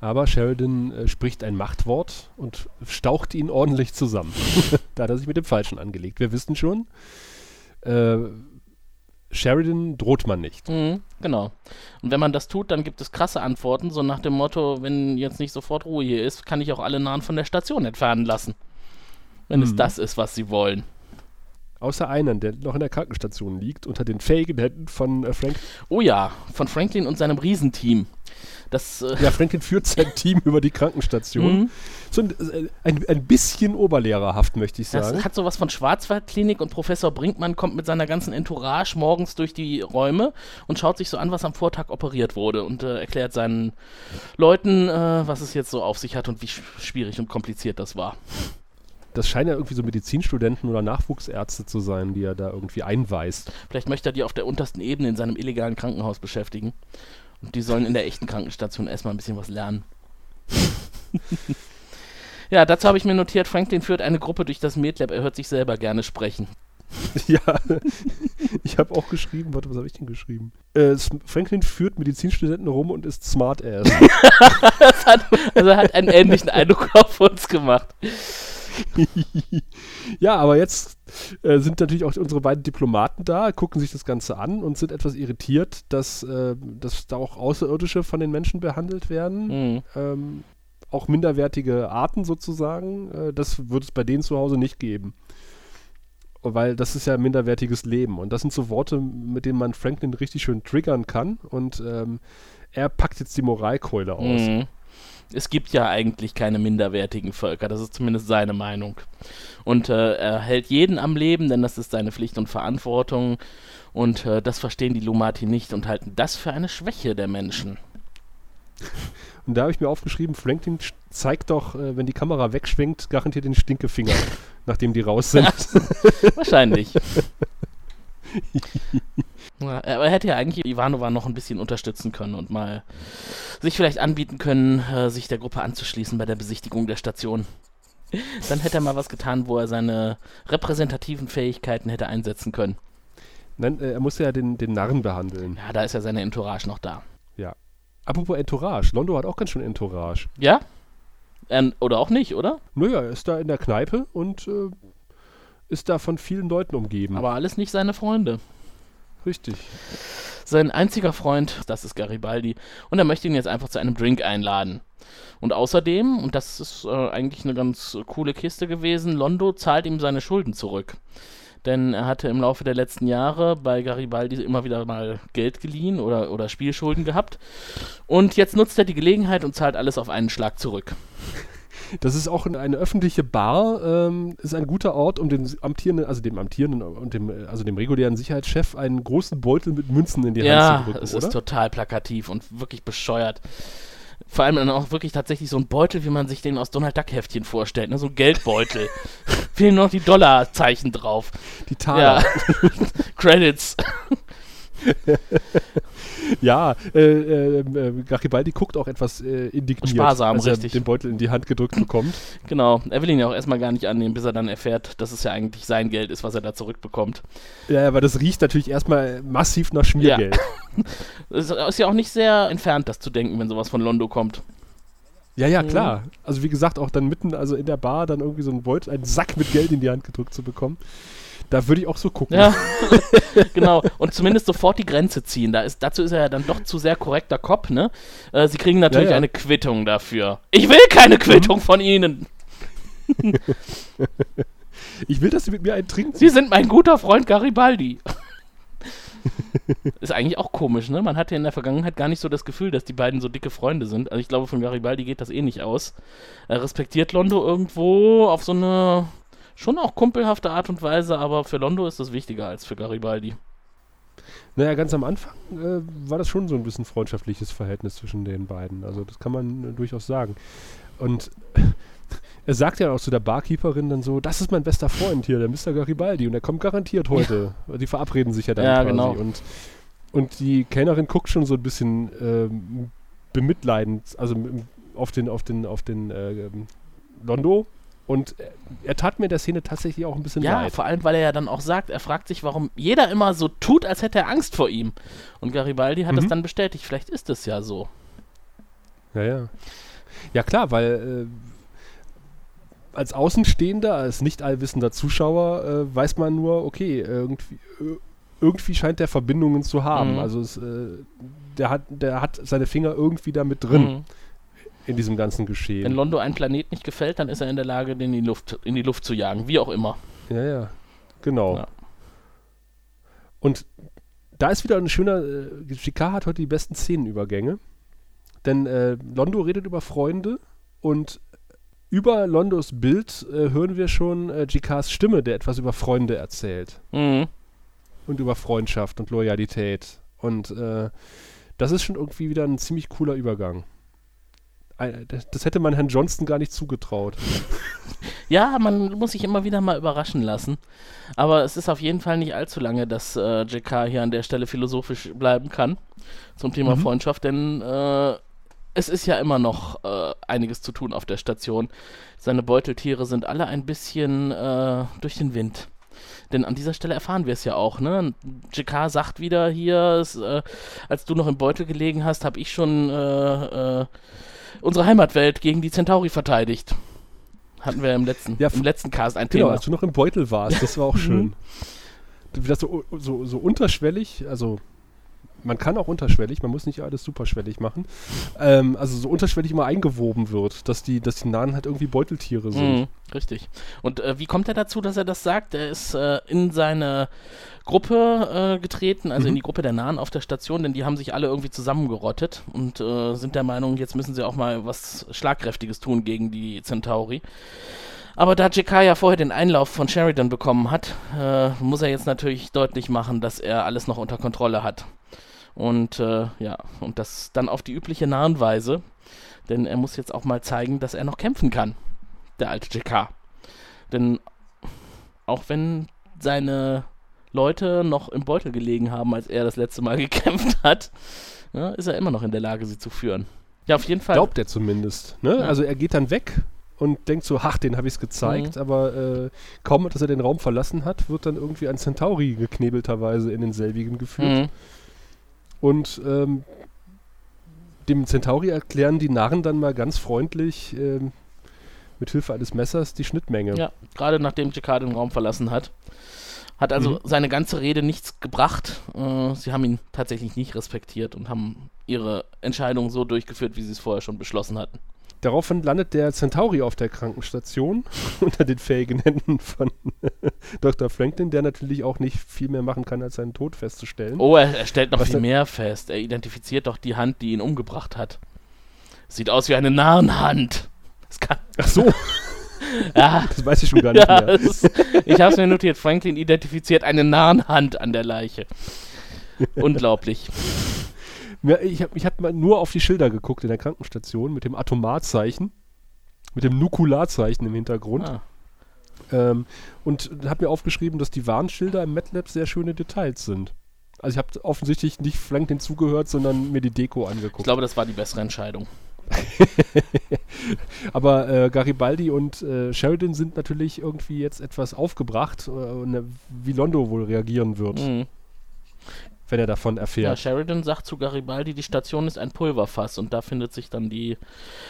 Aber Sheridan äh, spricht ein Machtwort und staucht ihn ordentlich zusammen. [laughs] da hat er sich mit dem Falschen angelegt. Wir wissen schon, äh, Sheridan droht man nicht. Mhm, genau. Und wenn man das tut, dann gibt es krasse Antworten, so nach dem Motto, wenn jetzt nicht sofort Ruhe hier ist, kann ich auch alle Nahen von der Station entfernen lassen. Wenn es Mhm. das ist, was sie wollen. Außer einen, der noch in der Krankenstation liegt, unter den fähigen Händen von äh, Frank. Oh ja, von Franklin und seinem Riesenteam. Das, äh, Ja, Franklin führt sein [laughs] Team über die Krankenstation. Mhm. So ein, äh, ein, ein bisschen oberlehrerhaft, möchte ich sagen. das hat sowas von Schwarzwaldklinik und Professor Brinkmann kommt mit seiner ganzen Entourage morgens durch die Räume und schaut sich so an, was am Vortag operiert wurde und äh, erklärt seinen Leuten, äh, was es jetzt so auf sich hat und wie sch schwierig und kompliziert das war. Das scheinen ja irgendwie so Medizinstudenten oder Nachwuchsärzte zu sein, die er da irgendwie einweist. Vielleicht möchte er die auf der untersten Ebene in seinem illegalen Krankenhaus beschäftigen. Und die sollen in der echten Krankenstation erstmal ein bisschen was lernen. [laughs] ja, dazu habe ich mir notiert, Franklin führt eine Gruppe durch das MedLab, er hört sich selber gerne sprechen. [laughs] ja, [laughs] ich habe auch geschrieben, warte, was habe ich denn geschrieben? Äh, Franklin führt Medizinstudenten rum und ist Smartass. Das hat, also er hat einen ähnlichen Eindruck auf uns gemacht. [laughs] ja, aber jetzt äh, sind natürlich auch unsere beiden Diplomaten da, gucken sich das Ganze an und sind etwas irritiert, dass, äh, dass da auch Außerirdische von den Menschen behandelt werden. Mhm. Ähm, auch minderwertige Arten sozusagen. Äh, das wird es bei denen zu Hause nicht geben. Weil das ist ja minderwertiges Leben. Und das sind so Worte, mit denen man Franklin richtig schön triggern kann. Und ähm, er packt jetzt die Moralkeule aus. Mhm. Es gibt ja eigentlich keine minderwertigen Völker, das ist zumindest seine Meinung. Und äh, er hält jeden am Leben, denn das ist seine Pflicht und Verantwortung. Und äh, das verstehen die Lumati nicht und halten das für eine Schwäche der Menschen. [laughs] Und da habe ich mir aufgeschrieben, Franklin zeigt doch, äh, wenn die Kamera wegschwenkt, garantiert den Stinkefinger, [laughs] nachdem die raus sind. [laughs] Wahrscheinlich. Ja, aber er hätte ja eigentlich Ivanova noch ein bisschen unterstützen können und mal sich vielleicht anbieten können, äh, sich der Gruppe anzuschließen bei der Besichtigung der Station. [laughs] Dann hätte er mal was getan, wo er seine repräsentativen Fähigkeiten hätte einsetzen können. Nein, äh, er muss ja den, den Narren behandeln. Ja, da ist ja seine Entourage noch da. Apropos Entourage, Londo hat auch ganz schön Entourage. Ja? Ähm, oder auch nicht, oder? Naja, er ist da in der Kneipe und äh, ist da von vielen Leuten umgeben. Aber alles nicht seine Freunde. Richtig. Sein einziger Freund, das ist Garibaldi, und er möchte ihn jetzt einfach zu einem Drink einladen. Und außerdem, und das ist äh, eigentlich eine ganz coole Kiste gewesen, Londo zahlt ihm seine Schulden zurück. Denn er hatte im Laufe der letzten Jahre bei Garibaldi immer wieder mal Geld geliehen oder, oder Spielschulden gehabt. Und jetzt nutzt er die Gelegenheit und zahlt alles auf einen Schlag zurück. Das ist auch eine öffentliche Bar, ähm, ist ein guter Ort, um dem amtierenden, also dem amtierenden und dem, also dem regulären Sicherheitschef einen großen Beutel mit Münzen in die Hand Ja, zu drücken, es oder? ist total plakativ und wirklich bescheuert. Vor allem dann auch wirklich tatsächlich so ein Beutel, wie man sich den aus Donald Duck Heftchen vorstellt, ne? so ein Geldbeutel. [laughs] Fehlen noch die Dollarzeichen drauf. Die Taler. Ja. [laughs] Credits. [laughs] Ja, äh, äh, äh, Garibaldi guckt auch etwas äh, indigniert, Sparsam, als er richtig. den Beutel in die Hand gedrückt bekommt. [clears throat] Genau. Er will ihn ja auch erstmal gar nicht annehmen, bis er dann erfährt, dass es ja eigentlich sein Geld ist, was er da zurückbekommt. Ja, aber das riecht natürlich erstmal massiv nach Schmiergeld. [laughs] Es ist ja auch nicht sehr entfernt, das zu denken, wenn sowas von Londo kommt. Ja, ja, Mhm. klar. Also wie gesagt, auch dann mitten, also in der Bar dann irgendwie so einen Beutel, einen Sack mit Geld in die Hand gedrückt zu bekommen. Da würde ich auch so gucken. Ja, [laughs] genau. Und zumindest sofort die Grenze ziehen. Da ist, dazu ist er ja dann doch zu sehr korrekter Cop, ne? Äh, sie kriegen natürlich Ja, ja. eine Quittung dafür. Ich will keine Quittung von Ihnen. [laughs] Ich will, dass sie mit mir einen trinken. Sie sind mein guter Freund Garibaldi. [laughs] ist eigentlich auch komisch, ne? Man hatte in der Vergangenheit gar nicht so das Gefühl, dass die beiden so dicke Freunde sind. Also ich glaube, von Garibaldi geht das eh nicht aus. Er respektiert Londo irgendwo auf so eine schon auch kumpelhafte Art und Weise, aber für Londo ist das wichtiger als für Garibaldi. Naja, ganz am Anfang äh, war das schon so ein bisschen freundschaftliches Verhältnis zwischen den beiden. Also das kann man äh, durchaus sagen. Und [laughs] er sagt ja auch zu der Barkeeperin dann so, das ist mein bester Freund hier, der Mr. Garibaldi. Und er kommt garantiert heute. Die verabreden sich ja dann Ja, quasi. genau. Und, und die Kellnerin guckt schon so ein bisschen ähm, bemitleidend, also auf den, auf den, auf den äh, Londo. Und er, tat mir in der Szene tatsächlich auch ein bisschen Ja, leid. vor allem, weil er ja dann auch sagt, er fragt sich, warum jeder immer so tut, als hätte er Angst vor ihm. Und Garibaldi hat es Mhm. dann bestätigt, vielleicht ist es ja so. Ja, ja. Ja, klar, weil äh, als Außenstehender, als nicht allwissender Zuschauer, äh, weiß man nur, okay, irgendwie, äh, irgendwie scheint der Verbindungen zu haben. Mhm. Also es, äh, der, hat, der hat seine Finger irgendwie da mit drin Mhm. In diesem ganzen Wenn Geschehen. Londo ein Planet nicht gefällt, dann ist er in der Lage, den in die Luft, in die Luft zu jagen, wie auch immer. Ja, ja, genau. Ja. Und da ist wieder ein schöner, äh, Chicard hat heute die besten Szenenübergänge, denn äh, Londo redet über Freunde und über Londos Bild äh, hören wir schon äh, Jikards Stimme, der etwas über Freunde erzählt Mhm. und über Freundschaft und Loyalität. Und äh, das ist schon irgendwie wieder ein ziemlich cooler Übergang. Ein- Das hätte man Herrn Johnston gar nicht zugetraut. [laughs] Ja, man muss sich immer wieder mal überraschen lassen. Aber es ist auf jeden Fall nicht allzu lange, dass äh, JK hier an der Stelle philosophisch bleiben kann zum Thema Mhm. Freundschaft, denn äh, es ist ja immer noch äh, einiges zu tun auf der Station. Seine Beuteltiere sind alle ein bisschen äh, durch den Wind. Denn an dieser Stelle erfahren wir es ja auch, ne? JK sagt wieder hier, es, äh, als du noch im Beutel gelegen hast, habe ich schon äh, äh, unsere Heimatwelt gegen die Centauri verteidigt. Hatten wir im letzten, Ja, im letzten Cast ein Genau, Thema. als du noch im Beutel warst, das war auch [laughs] schön. Wie das so, so, so unterschwellig, also man kann auch unterschwellig, man muss nicht alles superschwellig machen, ähm, also so unterschwellig immer eingewoben wird, dass die, dass die Nahen halt irgendwie Beuteltiere sind. Mhm, richtig. Und äh, wie kommt er dazu, dass er das sagt? Er ist äh, in seine Gruppe äh, getreten, also in Mhm. die Gruppe der Nahen auf der Station, denn die haben sich alle irgendwie zusammengerottet und äh, sind der Meinung, jetzt müssen sie auch mal was Schlagkräftiges tun gegen die Centauri. Aber da JK ja vorher den Einlauf von Sheridan bekommen hat, äh, muss er jetzt natürlich deutlich machen, dass er alles noch unter Kontrolle hat. Und äh, ja, und das dann auf die übliche Nahenweise, denn er muss jetzt auch mal zeigen, dass er noch kämpfen kann, der alte JK. Denn auch wenn seine Leute noch im Beutel gelegen haben, als er das letzte Mal [laughs] gekämpft hat, ja, ist er immer noch in der Lage, sie zu führen. Ja, auf jeden Fall. Glaubt er zumindest. Ne? Ja. Also er geht dann weg und denkt so, ach, den habe ich es gezeigt, aber äh, kaum, dass er den Raum verlassen hat, wird dann irgendwie ein Centauri geknebelterweise in denselbigen geführt. Mhm. Und ähm, dem Centauri erklären die Narren dann mal ganz freundlich ähm, mit Hilfe eines Messers die Schnittmenge. Ja, gerade nachdem JK den Raum verlassen hat. Hat also Mhm. seine ganze Rede nichts gebracht. Äh, sie haben ihn tatsächlich nicht respektiert und haben ihre Entscheidung so durchgeführt, wie sie es vorher schon beschlossen hatten. Daraufhin landet der Centauri auf der Krankenstation [laughs] unter den fähigen Händen von [laughs] Dr. Franklin, der natürlich auch nicht viel mehr machen kann, als seinen Tod festzustellen. Oh, er, er stellt noch Was viel mehr fest. Er identifiziert doch die Hand, die ihn umgebracht hat. Sieht aus wie eine Narrenhand. Das kann, Ach so, [laughs] ja, das weiß ich schon gar nicht ja mehr. ist, ich habe es mir notiert. Franklin identifiziert eine Narrenhand an der Leiche. Unglaublich. Ja, ich habe ich hab mal nur auf die Schilder geguckt in der Krankenstation mit dem Atomarzeichen, mit dem Nukularzeichen im Hintergrund. Ah. Ähm, und habe mir aufgeschrieben, dass die Warnschilder im MATLAB sehr schöne Details sind. Also ich habe offensichtlich nicht Frank hinzugehört, sondern mir die Deko angeguckt. Ich glaube, das war die bessere Entscheidung. [laughs] Aber äh, Garibaldi und äh, Sheridan sind natürlich irgendwie jetzt etwas aufgebracht, äh, ne, wie Londo wohl reagieren wird, Mhm. Wenn er davon Ja, erfährt. Sheridan sagt zu Garibaldi, die Station ist ein Pulverfass und da findet sich dann die,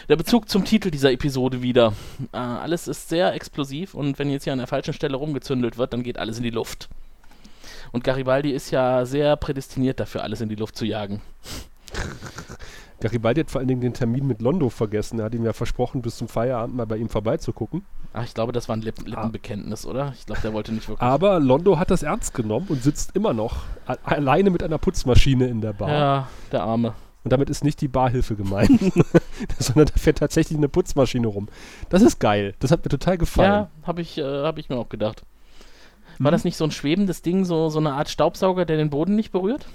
der Bezug zum Titel dieser Episode wieder. Äh, alles ist sehr explosiv und wenn jetzt hier an der falschen Stelle rumgezündelt wird, dann geht alles in die Luft. Und Garibaldi ist ja sehr prädestiniert dafür, alles in die Luft zu jagen. [laughs] Garibaldi hat vor allen Dingen den Termin mit Londo vergessen. Er hat ihm ja versprochen, bis zum Feierabend mal bei ihm vorbeizugucken. Ach, ich glaube, das war ein Lippen Lippenbekenntnis, oder? Ich glaube, der wollte nicht wirklich. Aber Londo hat das ernst genommen und sitzt immer noch alleine mit einer Putzmaschine in der Bar. ja, der Arme. Und damit ist nicht die Barhilfe gemeint, [laughs] sondern da fährt tatsächlich eine Putzmaschine rum. Das ist geil. Das hat mir total gefallen. Ja, habe ich, äh, hab ich mir auch gedacht. War Mhm. das nicht so ein schwebendes Ding, so, so eine Art Staubsauger, der den Boden nicht berührt?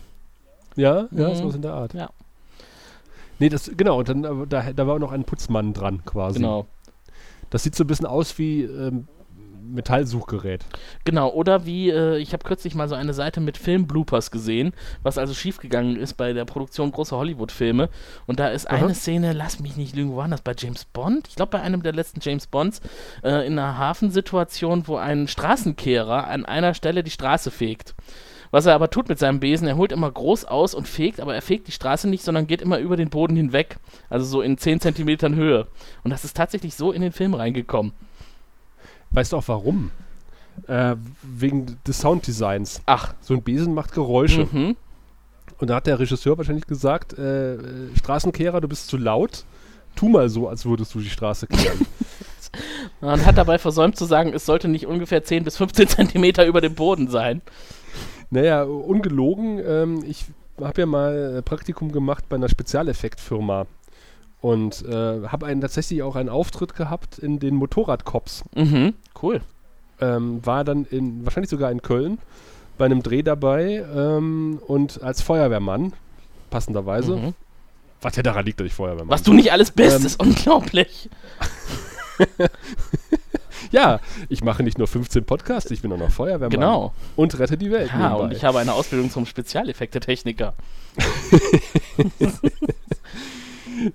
Ja, ja, Mhm. sowas in der Art. Ja. Nee, das, genau, und dann, äh, da, da war auch noch ein Putzmann dran quasi. Genau. Das sieht so ein bisschen aus wie ähm, Metallsuchgerät. Genau, oder wie, äh, ich habe kürzlich mal so eine Seite mit Film-Bloopers gesehen, was also schiefgegangen ist bei der Produktion großer Hollywood-Filme. Und da ist Aha. eine Szene, lass mich nicht lügen, wo war das? Bei James Bond? Ich glaube, bei einem der letzten James Bonds, äh, in einer Hafensituation, wo ein Straßenkehrer an einer Stelle die Straße fegt. Was er aber tut mit seinem Besen, er holt immer groß aus und fegt, aber er fegt die Straße nicht, sondern geht immer über den Boden hinweg. Also so in 10 Zentimetern Höhe. Und das ist tatsächlich so in den Film reingekommen. Weißt du auch warum? Äh, wegen des Sounddesigns. Ach. So ein Besen macht Geräusche. Mhm. Und da hat der Regisseur wahrscheinlich gesagt, äh, Straßenkehrer, du bist zu laut. Tu mal so, als würdest du die Straße kehren. [laughs] [laughs] Und hat dabei versäumt zu sagen, es sollte nicht ungefähr 10 bis 15 Zentimeter über dem Boden sein. Naja, ungelogen, ähm, ich habe ja mal äh, Praktikum gemacht bei einer Spezialeffektfirma. Und äh, habe einen tatsächlich auch einen Auftritt gehabt in den Motorradcops. Mhm, cool. ähm, war dann in, wahrscheinlich sogar in Köln, bei einem Dreh dabei ähm, und als Feuerwehrmann, passenderweise. Mhm. Was ja daran liegt, dass ich Feuerwehrmann Was du nicht alles bist, Ähm. ist unglaublich. [laughs] Ja, ich mache nicht nur 15 Podcasts, ich bin auch noch Feuerwehrmann. Genau. Und rette die Welt. Ja, nebenbei. und ich habe eine Ausbildung zum Spezialeffekte-Techniker. [laughs]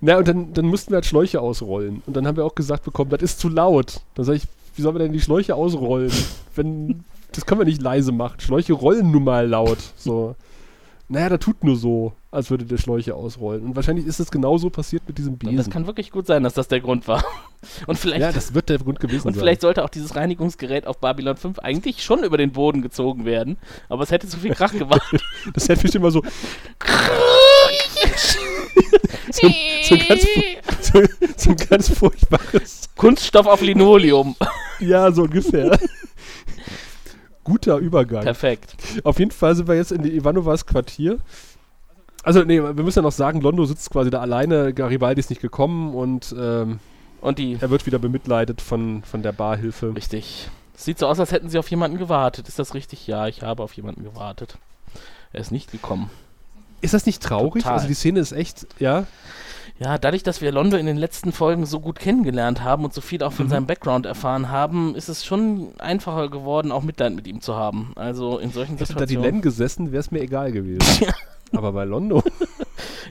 Na, und dann, dann mussten wir halt Schläuche ausrollen. Und dann haben wir auch gesagt bekommen, das ist zu laut. Dann sage ich, wie sollen wir denn die Schläuche ausrollen? Wenn, das können wir nicht leise machen. Schläuche rollen nun mal laut. So. Naja, das tut nur so, als würde der Schläuche ausrollen. Und wahrscheinlich ist es genauso passiert mit diesem Und Besen. das kann wirklich gut sein, dass das der Grund war. [laughs] Und vielleicht, ja, das wird der Grund gewesen und sein. vielleicht sollte auch dieses Reinigungsgerät auf Babylon 5 eigentlich schon über den Boden gezogen werden. Aber es hätte zu viel Krach gemacht. [laughs] Das hätte mich immer so. [laughs] so, so, ein ganz, so, so ein ganz furchtbares. Kunststoff auf Linoleum. Ja, so ungefähr. Guter Übergang. Perfekt. Auf jeden Fall sind wir jetzt in die Ivanovas Quartier. Also, nee, wir müssen ja noch sagen, Londo sitzt quasi da alleine, Garibaldi ist nicht gekommen und ähm, Und die. er wird wieder bemitleidet von, von der Barhilfe. Richtig. Es sieht so aus, als hätten sie auf jemanden gewartet. Ist das richtig? Ja, ich habe auf jemanden gewartet. Er ist nicht gekommen. Ist das nicht traurig? Total. Also die Szene ist echt, ja. Ja, dadurch, dass wir Londo in den letzten Folgen so gut kennengelernt haben und so viel auch von Mhm. seinem Background erfahren haben, ist es schon einfacher geworden, auch Mitleid mit ihm zu haben. Also in solchen Hätte da die Situationen. Len gesessen, wäre es mir egal gewesen. [laughs] Aber bei Londo. [laughs]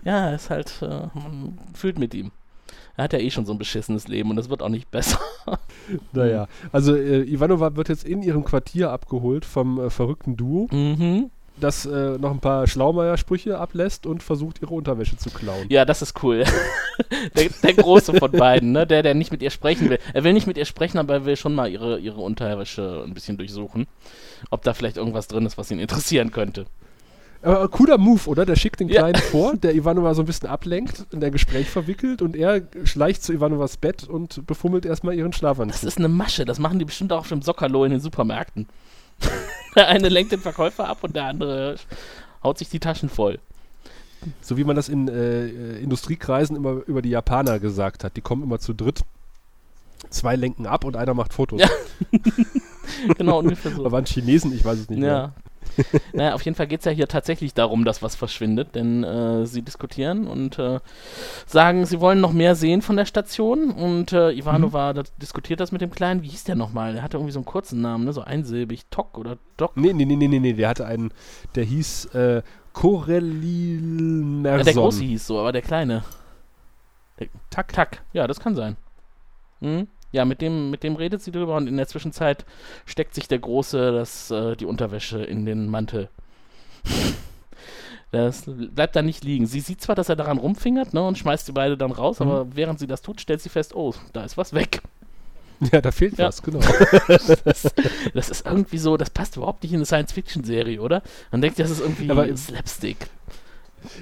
Ja, ist halt, äh, man fühlt mit ihm. Er hat ja eh schon so ein beschissenes Leben und das wird auch nicht besser. [laughs] Naja, also äh, Ivanova wird jetzt in ihrem Quartier abgeholt vom äh, verrückten Duo, Mhm. das äh, noch ein paar Schlaumeier-Sprüche ablässt und versucht, ihre Unterwäsche zu klauen. Ja, das ist cool. [laughs] der, der Große von beiden, ne? Der, der nicht mit ihr sprechen will. Er will nicht mit ihr sprechen, aber er will schon mal ihre, ihre Unterwäsche ein bisschen durchsuchen. Ob da vielleicht irgendwas drin ist, was ihn interessieren könnte. Aber cooler Move, oder? Der schickt den Ja. Kleinen vor, [laughs] der Ivanova so ein bisschen ablenkt, in der Gespräch verwickelt und er schleicht zu Ivanovas Bett und befummelt erstmal ihren Das Schlafanzug. ist eine Masche. Das machen die bestimmt auch auf dem Sockerlo in den Supermärkten. [laughs] der eine lenkt den Verkäufer ab und der andere haut sich die Taschen voll. So wie man das in äh, äh, Industriekreisen immer über die Japaner gesagt hat. Die kommen immer zu dritt. Zwei lenken ab und einer macht Fotos. Ja. [laughs] Genau, ungefähr so. waren Chinesen? Ich weiß es nicht Ja. [laughs] naja, auf jeden Fall geht es ja hier tatsächlich darum, dass was verschwindet, denn äh, sie diskutieren und äh, sagen, sie wollen noch mehr sehen von der Station und äh, Ivanova das, diskutiert das mit dem Kleinen. Wie hieß der nochmal? Der hatte irgendwie so einen kurzen Namen, ne? so einsilbig. Tok oder Doc. Nee, nee, nee, nee, nee, nee, der hatte einen, der hieß äh, Corelil. Ja, der Große hieß so, aber der Kleine. Tak. Tak, ja, das kann sein. Mhm. Ja, mit dem, mit dem redet sie drüber und in der Zwischenzeit steckt sich der Große das, äh, die Unterwäsche in den Mantel. [laughs] Das bleibt da nicht liegen. Sie sieht zwar, dass er daran rumfingert ne, und schmeißt die beide dann raus, Mhm. aber während sie das tut, stellt sie fest, oh, da ist was weg. Ja, da fehlt Ja. was, genau. [laughs] Das, das ist irgendwie so, das passt überhaupt nicht in eine Science-Fiction-Serie, oder? Man denkt, das ist irgendwie Aber- Slapstick.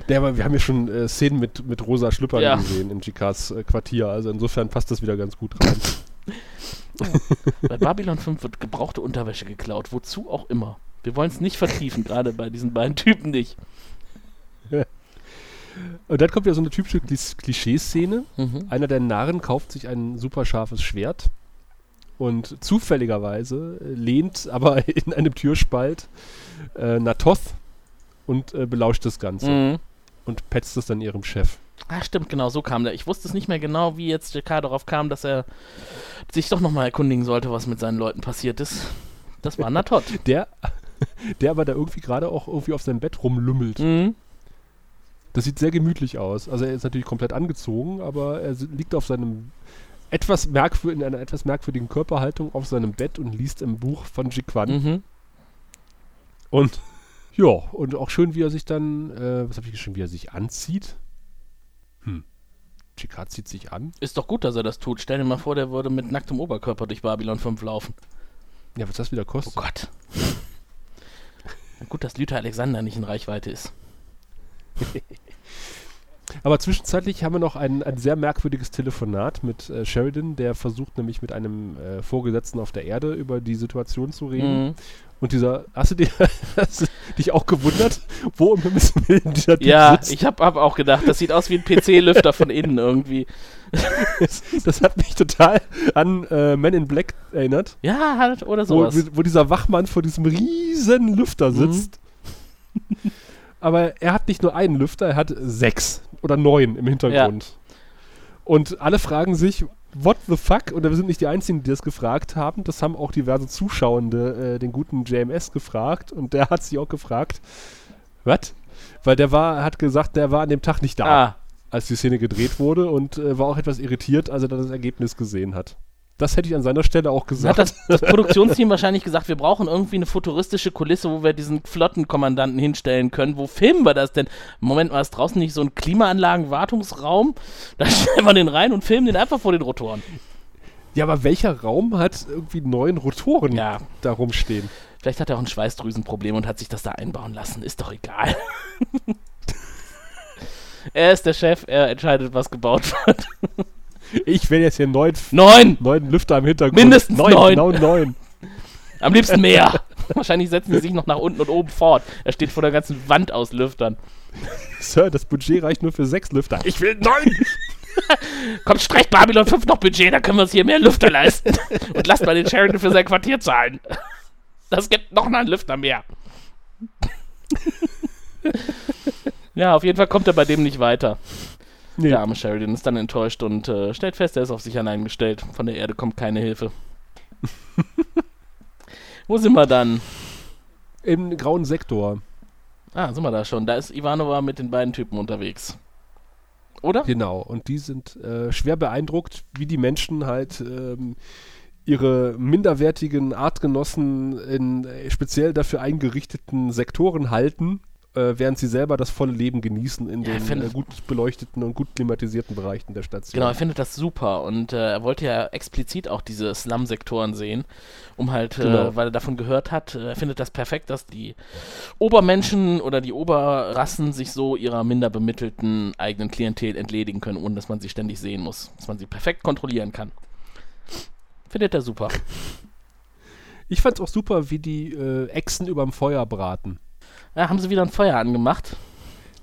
Aber wir haben ja schon äh, Szenen mit, mit rosa Schlüppern Ja. gesehen in Jikas äh, Quartier, also insofern passt das wieder ganz gut rein. Bei Babylon 5 wird gebrauchte Unterwäsche geklaut, wozu auch immer. Wir wollen es nicht vertiefen, gerade bei diesen beiden Typen nicht. Und dann kommt ja so eine typische Klis- Klischeeszene. Mhm. Einer der Narren kauft sich ein super scharfes Schwert und zufälligerweise lehnt aber [laughs] in einem Türspalt äh, Natoth und äh, belauscht das Ganze Mhm. und petzt es dann ihrem Chef. Ah, stimmt, genau, so kam der. Ich wusste es nicht mehr genau, wie jetzt JK darauf kam, dass er sich doch nochmal erkundigen sollte, was mit seinen Leuten passiert ist. Das war Natot. [laughs] Der, [laughs] der aber da irgendwie gerade auch irgendwie auf seinem Bett rumlümmelt. mhm. Das sieht sehr gemütlich aus. Also er ist natürlich komplett angezogen, aber er liegt auf seinem etwas merkwür in einer etwas merkwürdigen Körperhaltung auf seinem Bett und liest im Buch von Jiquan. Mhm. Und ja, und auch schön, wie er sich dann, äh, was habe ich geschrieben, wie er sich anzieht. Hm. Jikard zieht sich an. Ist doch gut, dass er das tut. Stell dir mal vor, der würde mit nacktem Oberkörper durch Babylon 5 laufen. Ja, was das wieder Oh kostet. Gott. [laughs] Na gut, dass Lüther Alexander nicht in Reichweite ist. [laughs] Aber zwischenzeitlich haben wir noch ein, ein sehr merkwürdiges Telefonat mit äh, Sheridan, der versucht nämlich mit einem äh, Vorgesetzten auf der Erde über die Situation zu reden. Mhm. Und dieser, hast du, dir, [laughs] hast du dich auch gewundert, wo im Himmels Willen dieser Typ Ja, sitzt? ich habe hab auch gedacht, das sieht aus wie ein PC-Lüfter von innen irgendwie. [laughs] Das, das hat mich total an äh, Men in Black erinnert, Ja, halt, oder wo, sowas. wo dieser Wachmann vor diesem riesen Lüfter Mhm. [laughs] Aber er hat nicht nur einen Lüfter, er hat sechs oder neun im Hintergrund. Und alle fragen sich, what the fuck? Und wir sind nicht die Einzigen, die das gefragt haben. Das haben auch diverse Zuschauende äh, den guten JMS gefragt. Und der hat sich auch gefragt, was? Weil der war, hat gesagt, der war an dem Tag nicht da, Ah, als die Szene gedreht wurde und äh, war auch etwas irritiert, als er dann das Ergebnis gesehen hat. Das hätte ich an seiner Stelle auch hat gesagt. das, das Produktionsteam wahrscheinlich gesagt, wir brauchen irgendwie eine futuristische Kulisse, wo wir diesen Flottenkommandanten hinstellen können. Wo filmen wir das denn? Moment mal, ist draußen nicht so ein Klimaanlagen-Wartungsraum? Da [laughs] stellen wir den rein und filmen den einfach vor den Rotoren. ja, aber welcher Raum hat irgendwie neun Rotoren Ja, da rumstehen? vielleicht hat er auch ein Schweißdrüsenproblem und hat sich das da einbauen lassen. Ist doch egal. [laughs] er ist der Chef, er entscheidet, was gebaut wird. [laughs] Ich will jetzt hier neun, Neun! neun Lüfter im Hintergrund. Mindestens neun. neun. Genau neun. Am liebsten mehr. [laughs] Wahrscheinlich setzen sie sich noch nach unten und oben fort. Er steht vor der ganzen Wand aus Lüftern. Sir, das Budget reicht nur für sechs Lüfter. Ich will neun! [laughs] Kommt, streicht Babylon 5 noch Budget, dann können wir uns hier mehr Lüfter leisten. [laughs] Und lasst mal den Sheridan für sein Quartier zahlen. Das gibt noch einen Lüfter mehr. Ja, auf jeden Fall kommt er bei dem nicht weiter. Nee. Der arme Sheridan ist dann enttäuscht und äh, stellt fest, er ist auf sich allein gestellt. Von der Erde kommt keine Hilfe. [laughs] Wo sind wir dann? Im grauen Sektor. Ah, sind wir da schon. Da ist Ivanova mit den beiden Typen unterwegs. Oder? Genau. Und die sind äh, schwer beeindruckt, wie die Menschen halt ähm, ihre minderwertigen Artgenossen in äh, speziell dafür eingerichteten Sektoren halten, äh, während sie selber das volle Leben genießen in Ja, den find- äh, gut beleuchteten und gut klimatisierten Bereichen der Station. Genau, er findet das super und äh, er wollte ja explizit auch diese Slum-Sektoren sehen, um halt, Genau. äh, weil er davon gehört hat, äh, er findet das perfekt, dass die Obermenschen oder die Oberrassen sich so ihrer minder bemittelten eigenen Klientel entledigen können, ohne dass man sie ständig sehen muss, dass man sie perfekt kontrollieren kann. Findet er super. [laughs] Ich fand's auch super, wie die äh, Echsen überm Feuer braten. Ja, haben sie wieder ein Feuer angemacht.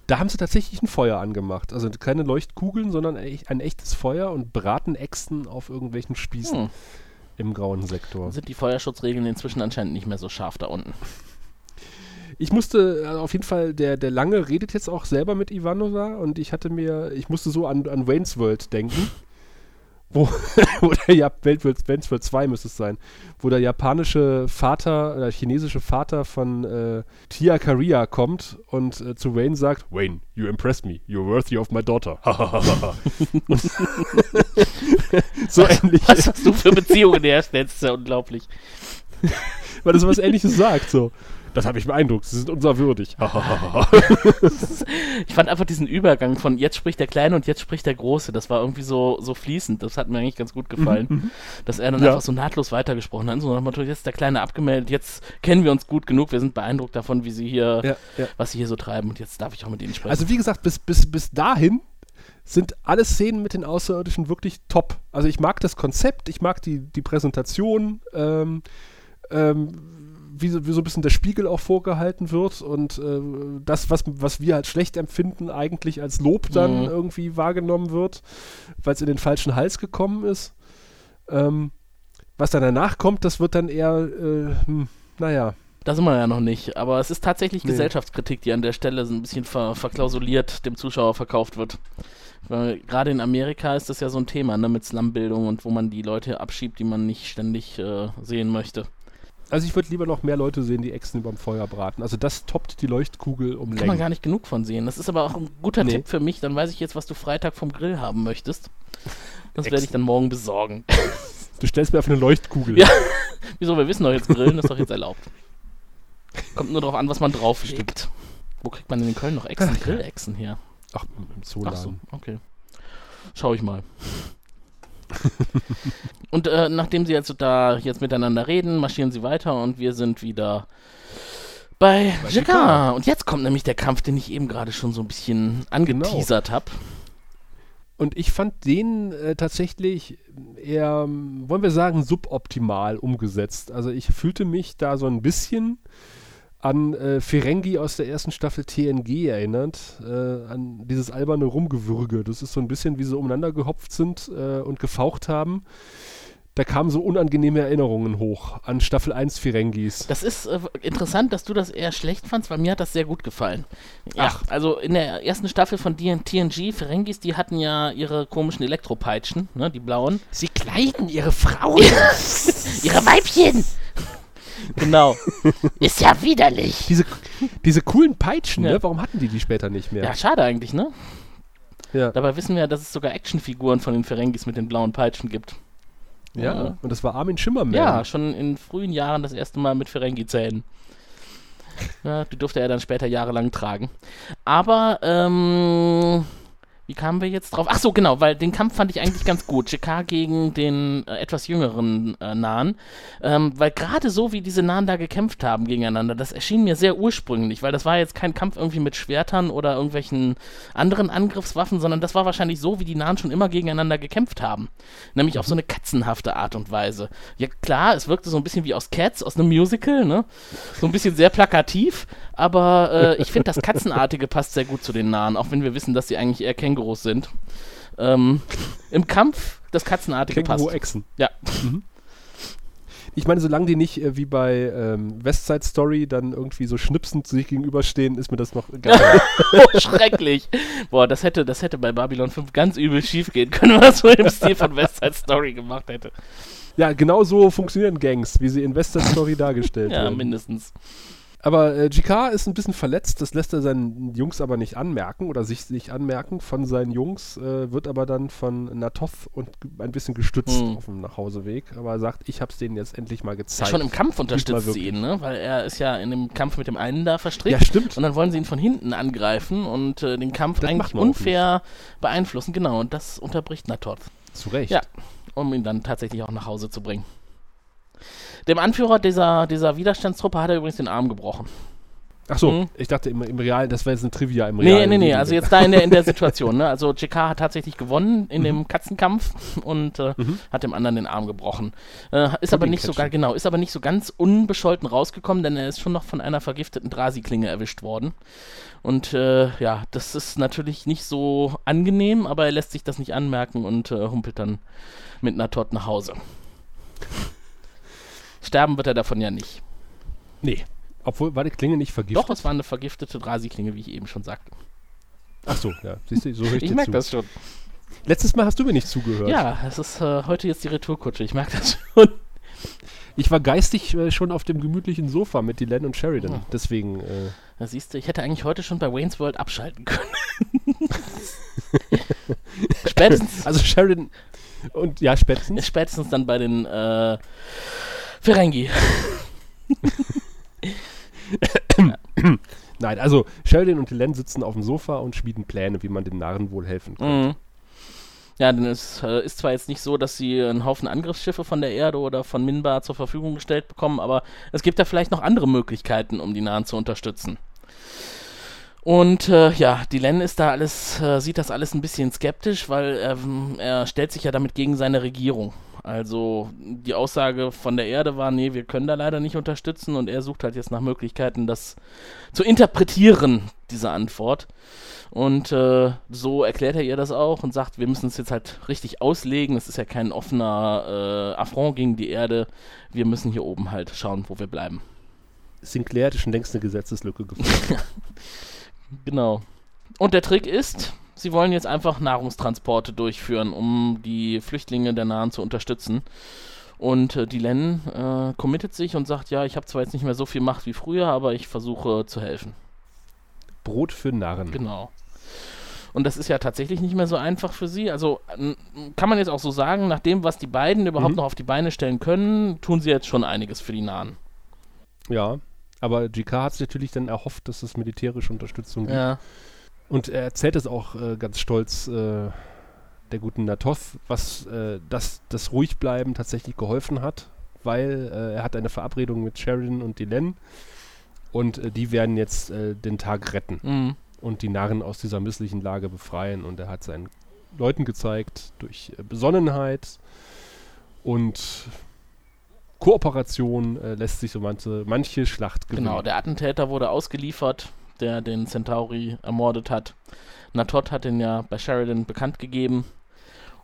Da haben sie tatsächlich ein Feuer angemacht. Also keine Leuchtkugeln, sondern ein echtes Feuer und braten Echsen auf irgendwelchen Spießen Hm. im grauen Sektor. Sind die Feuerschutzregeln inzwischen anscheinend nicht mehr so scharf da unten. Ich musste äh, auf jeden Fall, der, der Lange redet jetzt auch selber mit Ivanova und ich hatte mir, ich musste so an, an Wayne's World denken. Wo, [laughs] wo der ja, Wayne's World 2 müsste es sein, wo der japanische Vater, oder chinesische Vater von äh, Tia Karia kommt und äh, zu Wayne sagt, Wayne, you impress me, you're worthy of my daughter. [laughs] so ähnlich. Was hast du für Beziehungen herstellst, ist ja unglaublich. Weil das was ähnliches sagt, so. Das habe ich beeindruckt. Sie sind unser würdig. [laughs] ich fand einfach diesen Übergang von jetzt spricht der Kleine und jetzt spricht der Große. Das war irgendwie so, so fließend. Das hat mir eigentlich ganz gut gefallen. Mhm, dass er dann ja. einfach so nahtlos weitergesprochen hat. So nach Motto, jetzt ist der Kleine abgemeldet, jetzt kennen wir uns gut genug, wir sind beeindruckt davon, wie sie hier, ja, ja. was sie hier so treiben und jetzt darf ich auch mit ihnen sprechen. Also wie gesagt, bis, bis, bis dahin sind alle Szenen mit den Außerirdischen wirklich top. Also ich mag das Konzept, ich mag die, die Präsentation, ähm, ähm, wie so, wie so ein bisschen der Spiegel auch vorgehalten wird und äh, das, was, was wir als schlecht empfinden, eigentlich als Lob dann mhm. irgendwie wahrgenommen wird, weil es in den falschen Hals gekommen ist. Ähm, was dann danach kommt, das wird dann eher, äh, hm, naja. Da sind wir ja noch nicht, aber es ist tatsächlich nee. Gesellschaftskritik, die an der Stelle so ein bisschen ver verklausuliert dem Zuschauer verkauft wird. Weil gerade in Amerika ist das ja so ein Thema, ne, mit Slumbildung und wo man die Leute abschiebt, die man nicht ständig äh, sehen möchte. Also ich würde lieber noch mehr Leute sehen, die Echsen überm Feuer braten. Also das toppt die Leuchtkugel um Kann man gar nicht genug von sehen. Das ist aber auch ein guter nee. Tipp für mich. Dann weiß ich jetzt, was du Freitag vom Grill haben möchtest. Das werde ich dann morgen besorgen. [laughs] Du stellst mir auf eine Leuchtkugel. Ja. [laughs] Wieso? Wir wissen doch jetzt Grillen, ist doch jetzt erlaubt. Kommt nur darauf an, was man drauflegt. Wo kriegt man denn in Köln noch Echsen? Grillechsen her? Ach, im Zooladen. Ach so, okay. Schau ich mal. [laughs] und äh, nachdem sie also da jetzt miteinander reden, marschieren sie weiter und wir sind wieder bei, bei Jacquard. Und jetzt kommt nämlich der Kampf, den ich eben gerade schon so ein bisschen angeteasert genau. habe. Und ich fand den äh, tatsächlich eher, wollen wir sagen, suboptimal umgesetzt. Also ich fühlte mich da so ein bisschen an äh, Ferengi aus der ersten Staffel TNG erinnert, äh, an dieses alberne Rumgewürge. Das ist so ein bisschen, wie sie umeinander gehopft sind äh, und gefaucht haben. Da kamen so unangenehme Erinnerungen hoch an Staffel 1 Ferengis. Das ist äh, interessant, dass du das eher schlecht fandst, weil mir hat das sehr gut gefallen. Ja, Ach. also in der ersten Staffel von TNG, Ferengis, die hatten ja ihre komischen Elektropeitschen, ne, die blauen. Sie kleiden ihre Frauen. [laughs] ihre Weibchen. Genau. [laughs] Ist ja widerlich. Diese, diese coolen Peitschen, ja. ne? warum hatten die die später nicht mehr? Ja, schade eigentlich, ne? Ja. Dabei wissen wir ja, dass es sogar Actionfiguren von den Ferengis mit den blauen Peitschen gibt. Ja, ja. und das war Armin Schimmermann. Ja, schon in frühen Jahren das erste Mal mit Ferengi-Zähnen. Ja, die durfte er dann später jahrelang tragen. Aber, ähm, wie kamen wir jetzt drauf? Ach so, genau, weil den Kampf fand ich eigentlich ganz gut. [laughs] JK gegen den äh, etwas jüngeren äh, Nahen. Ähm, weil gerade so, wie diese Nahen da gekämpft haben gegeneinander, das erschien mir sehr ursprünglich, weil das war jetzt kein Kampf irgendwie mit Schwertern oder irgendwelchen anderen Angriffswaffen, sondern das war wahrscheinlich so, wie die Nahen schon immer gegeneinander gekämpft haben. Nämlich auf so eine katzenhafte Art und Weise. Ja, klar, es wirkte so ein bisschen wie aus Cats, aus einem Musical, ne? So ein bisschen sehr plakativ, aber äh, ich finde, das Katzenartige passt sehr gut zu den Nahen, auch wenn wir wissen, dass sie eigentlich eher Kängurus sind. Ähm, Im Kampf das Katzenartige passt. Echsen. Ja. Mhm. Ich meine, solange die nicht äh, wie bei ähm, Westside Story dann irgendwie so schnipsend sich gegenüberstehen, ist mir das noch [laughs] egal. oh, schrecklich. Boah, das hätte, das hätte bei Babylon 5 ganz übel schief gehen können, [laughs] wenn man so im Stil von Westside Story gemacht hätte. Ja, genau so funktionieren Gangs, wie sie in Westside Story dargestellt ja, werden. Ja, mindestens. Aber äh, GK ist ein bisschen verletzt, das lässt er seinen Jungs aber nicht anmerken oder sich nicht anmerken von seinen Jungs, äh, wird aber dann von Natoth und ein bisschen gestützt hm. auf dem Nachhauseweg, aber er sagt, ich hab's denen jetzt endlich mal gezeigt. Ja, schon im Kampf unterstützt sie ihn, ne? Weil er ist ja in dem Kampf mit dem einen da verstrickt. Ja, stimmt. Und dann wollen sie ihn von hinten angreifen und äh, den Kampf das eigentlich unfair beeinflussen, genau, und das unterbricht Natoth. Zu Recht. Ja, um ihn dann tatsächlich auch nach Hause zu bringen. Dem Anführer dieser, dieser Widerstandstruppe hat er übrigens den Arm gebrochen. Ach so, mhm. ich dachte im, im Real, das wäre jetzt ein Trivia im Real. Nee, nee, nee, also jetzt da in der, in der [laughs] Situation. Ne? Also JK hat tatsächlich gewonnen in mhm. dem Katzenkampf und äh, mhm. hat dem anderen den Arm gebrochen. Äh, ist aber nicht so genau, ist aber nicht so ganz unbescholten rausgekommen, denn er ist schon noch von einer vergifteten Drasiklinge erwischt worden. Und äh, ja, das ist natürlich nicht so angenehm, aber er lässt sich das nicht anmerken und äh, humpelt dann mit einer Tot nach Hause. Sterben wird er davon ja nicht. Nee. Obwohl, war die Klinge nicht vergiftet? Doch, es war eine vergiftete Drasi-Klinge, wie ich eben schon sagte. Ach so, ja. Siehst du, so höre ich, [laughs] merke das schon. Letztes Mal hast du mir nicht zugehört. Ja, es ist äh, heute jetzt die Retourkutsche. Ich merke das schon. [laughs] Ich war geistig äh, schon auf dem gemütlichen Sofa mit Dylan und Sheridan. Oh. Deswegen, äh, Da siehst du, ich hätte eigentlich heute schon bei Wayne's World abschalten können. [laughs] spätestens, also Sheridan und ja, spätestens. spätestens dann bei den äh, Ferengi. [coughs] Nein, also Sheridan und Dylan sitzen auf dem Sofa und schmieden Pläne, wie man den Narren wohl helfen kann. Mhm. Ja, denn es äh, ist zwar jetzt nicht so, dass sie einen Haufen Angriffsschiffe von der Erde oder von Minbar zur Verfügung gestellt bekommen, aber es gibt ja vielleicht noch andere Möglichkeiten, um die Nahen zu unterstützen. Und äh, ja, Dylan ist da alles, äh, sieht das alles ein bisschen skeptisch, weil ähm, er stellt sich ja damit gegen seine Regierung. Also die Aussage von der Erde war, nee, wir können da leider nicht unterstützen und er sucht halt jetzt nach Möglichkeiten, das zu interpretieren, diese Antwort. Und äh, so erklärt er ihr das auch und sagt, wir müssen es jetzt halt richtig auslegen. Es ist ja kein offener äh, Affront gegen die Erde. Wir müssen hier oben halt schauen, wo wir bleiben. Sinclair hat schon längst eine Gesetzeslücke gefunden. [laughs] Genau. Und der Trick ist, sie wollen jetzt einfach Nahrungstransporte durchführen, um die Flüchtlinge der Nahen zu unterstützen. Und äh, Dylan äh, committet sich und sagt, ja, ich habe zwar jetzt nicht mehr so viel Macht wie früher, aber ich versuche zu helfen. Brot für Narren. Genau. Und das ist ja tatsächlich nicht mehr so einfach für sie. Also kann man jetzt auch so sagen, nach dem, was die beiden überhaupt Mhm. noch auf die Beine stellen können, tun sie jetzt schon einiges für die Nahen. Ja, aber GK hat sich natürlich dann erhofft, dass es militärische Unterstützung gibt. Ja. Und er erzählt es auch äh, ganz stolz äh, der guten Natoth, was äh, das, das Ruhigbleiben tatsächlich geholfen hat, weil äh, er hat eine Verabredung mit Sheridan und Dylan und äh, die werden jetzt äh, den Tag retten Mhm. und die Narren aus dieser misslichen Lage befreien. Und er hat seinen Leuten gezeigt, durch Besonnenheit und Kooperation äh, lässt sich so manche, manche Schlacht gewinnen. Genau, der Attentäter wurde ausgeliefert, der den Centauri ermordet hat. Natot hat ihn ja bei Sheridan bekannt gegeben.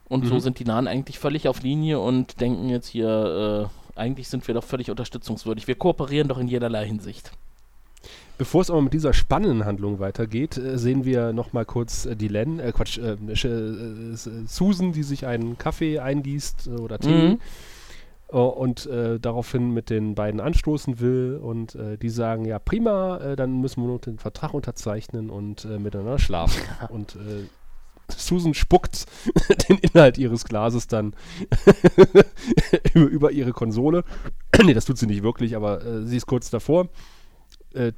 Und so Mhm. sind die Nahen eigentlich völlig auf Linie und denken jetzt hier, äh, eigentlich sind wir doch völlig unterstützungswürdig. Wir kooperieren doch in jederlei Hinsicht. Bevor es aber mit dieser spannenden Handlung weitergeht, äh, sehen wir nochmal kurz äh, die Len, äh, Quatsch, äh, Susan, die sich einen Kaffee eingießt oder Tee Mhm. Äh, und äh, daraufhin mit den beiden anstoßen will und äh, die sagen, ja prima, äh, dann müssen wir nur den Vertrag unterzeichnen und äh, miteinander schlafen. [laughs] und äh, Susan spuckt [laughs] den Inhalt ihres Glases dann [laughs] über, ihre Konsole. [clears throat] nee, das tut sie nicht wirklich, aber sie ist kurz davor.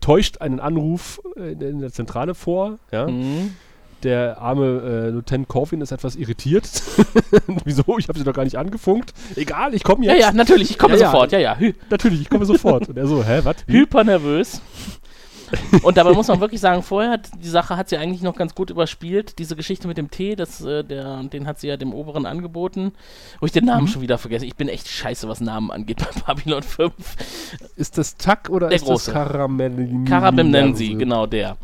Täuscht einen Anruf in, in der Zentrale vor. Ja? Mhm. Der arme äh, Lieutenant Corvin ist etwas irritiert. [laughs] Wieso? Ich habe sie doch gar nicht angefunkt. Egal, ich komme Ja, jetzt. ja, natürlich, ich komme Ja, ja. sofort. Ja, ja, Natürlich, ich komme sofort. Und er so, hä, was? Wie? [laughs] Und dabei muss man wirklich sagen, vorher hat die Sache hat sie eigentlich noch ganz gut überspielt. Diese Geschichte mit dem Tee, das, äh, der, den hat sie ja dem Oberen angeboten. Wo ich den Namen Mhm. schon wieder vergesse. Ich bin echt scheiße, was Namen angeht bei Babylon 5. Ist das Tack oder Der ist große. das Karamell? Karabim nennen sie, genau der.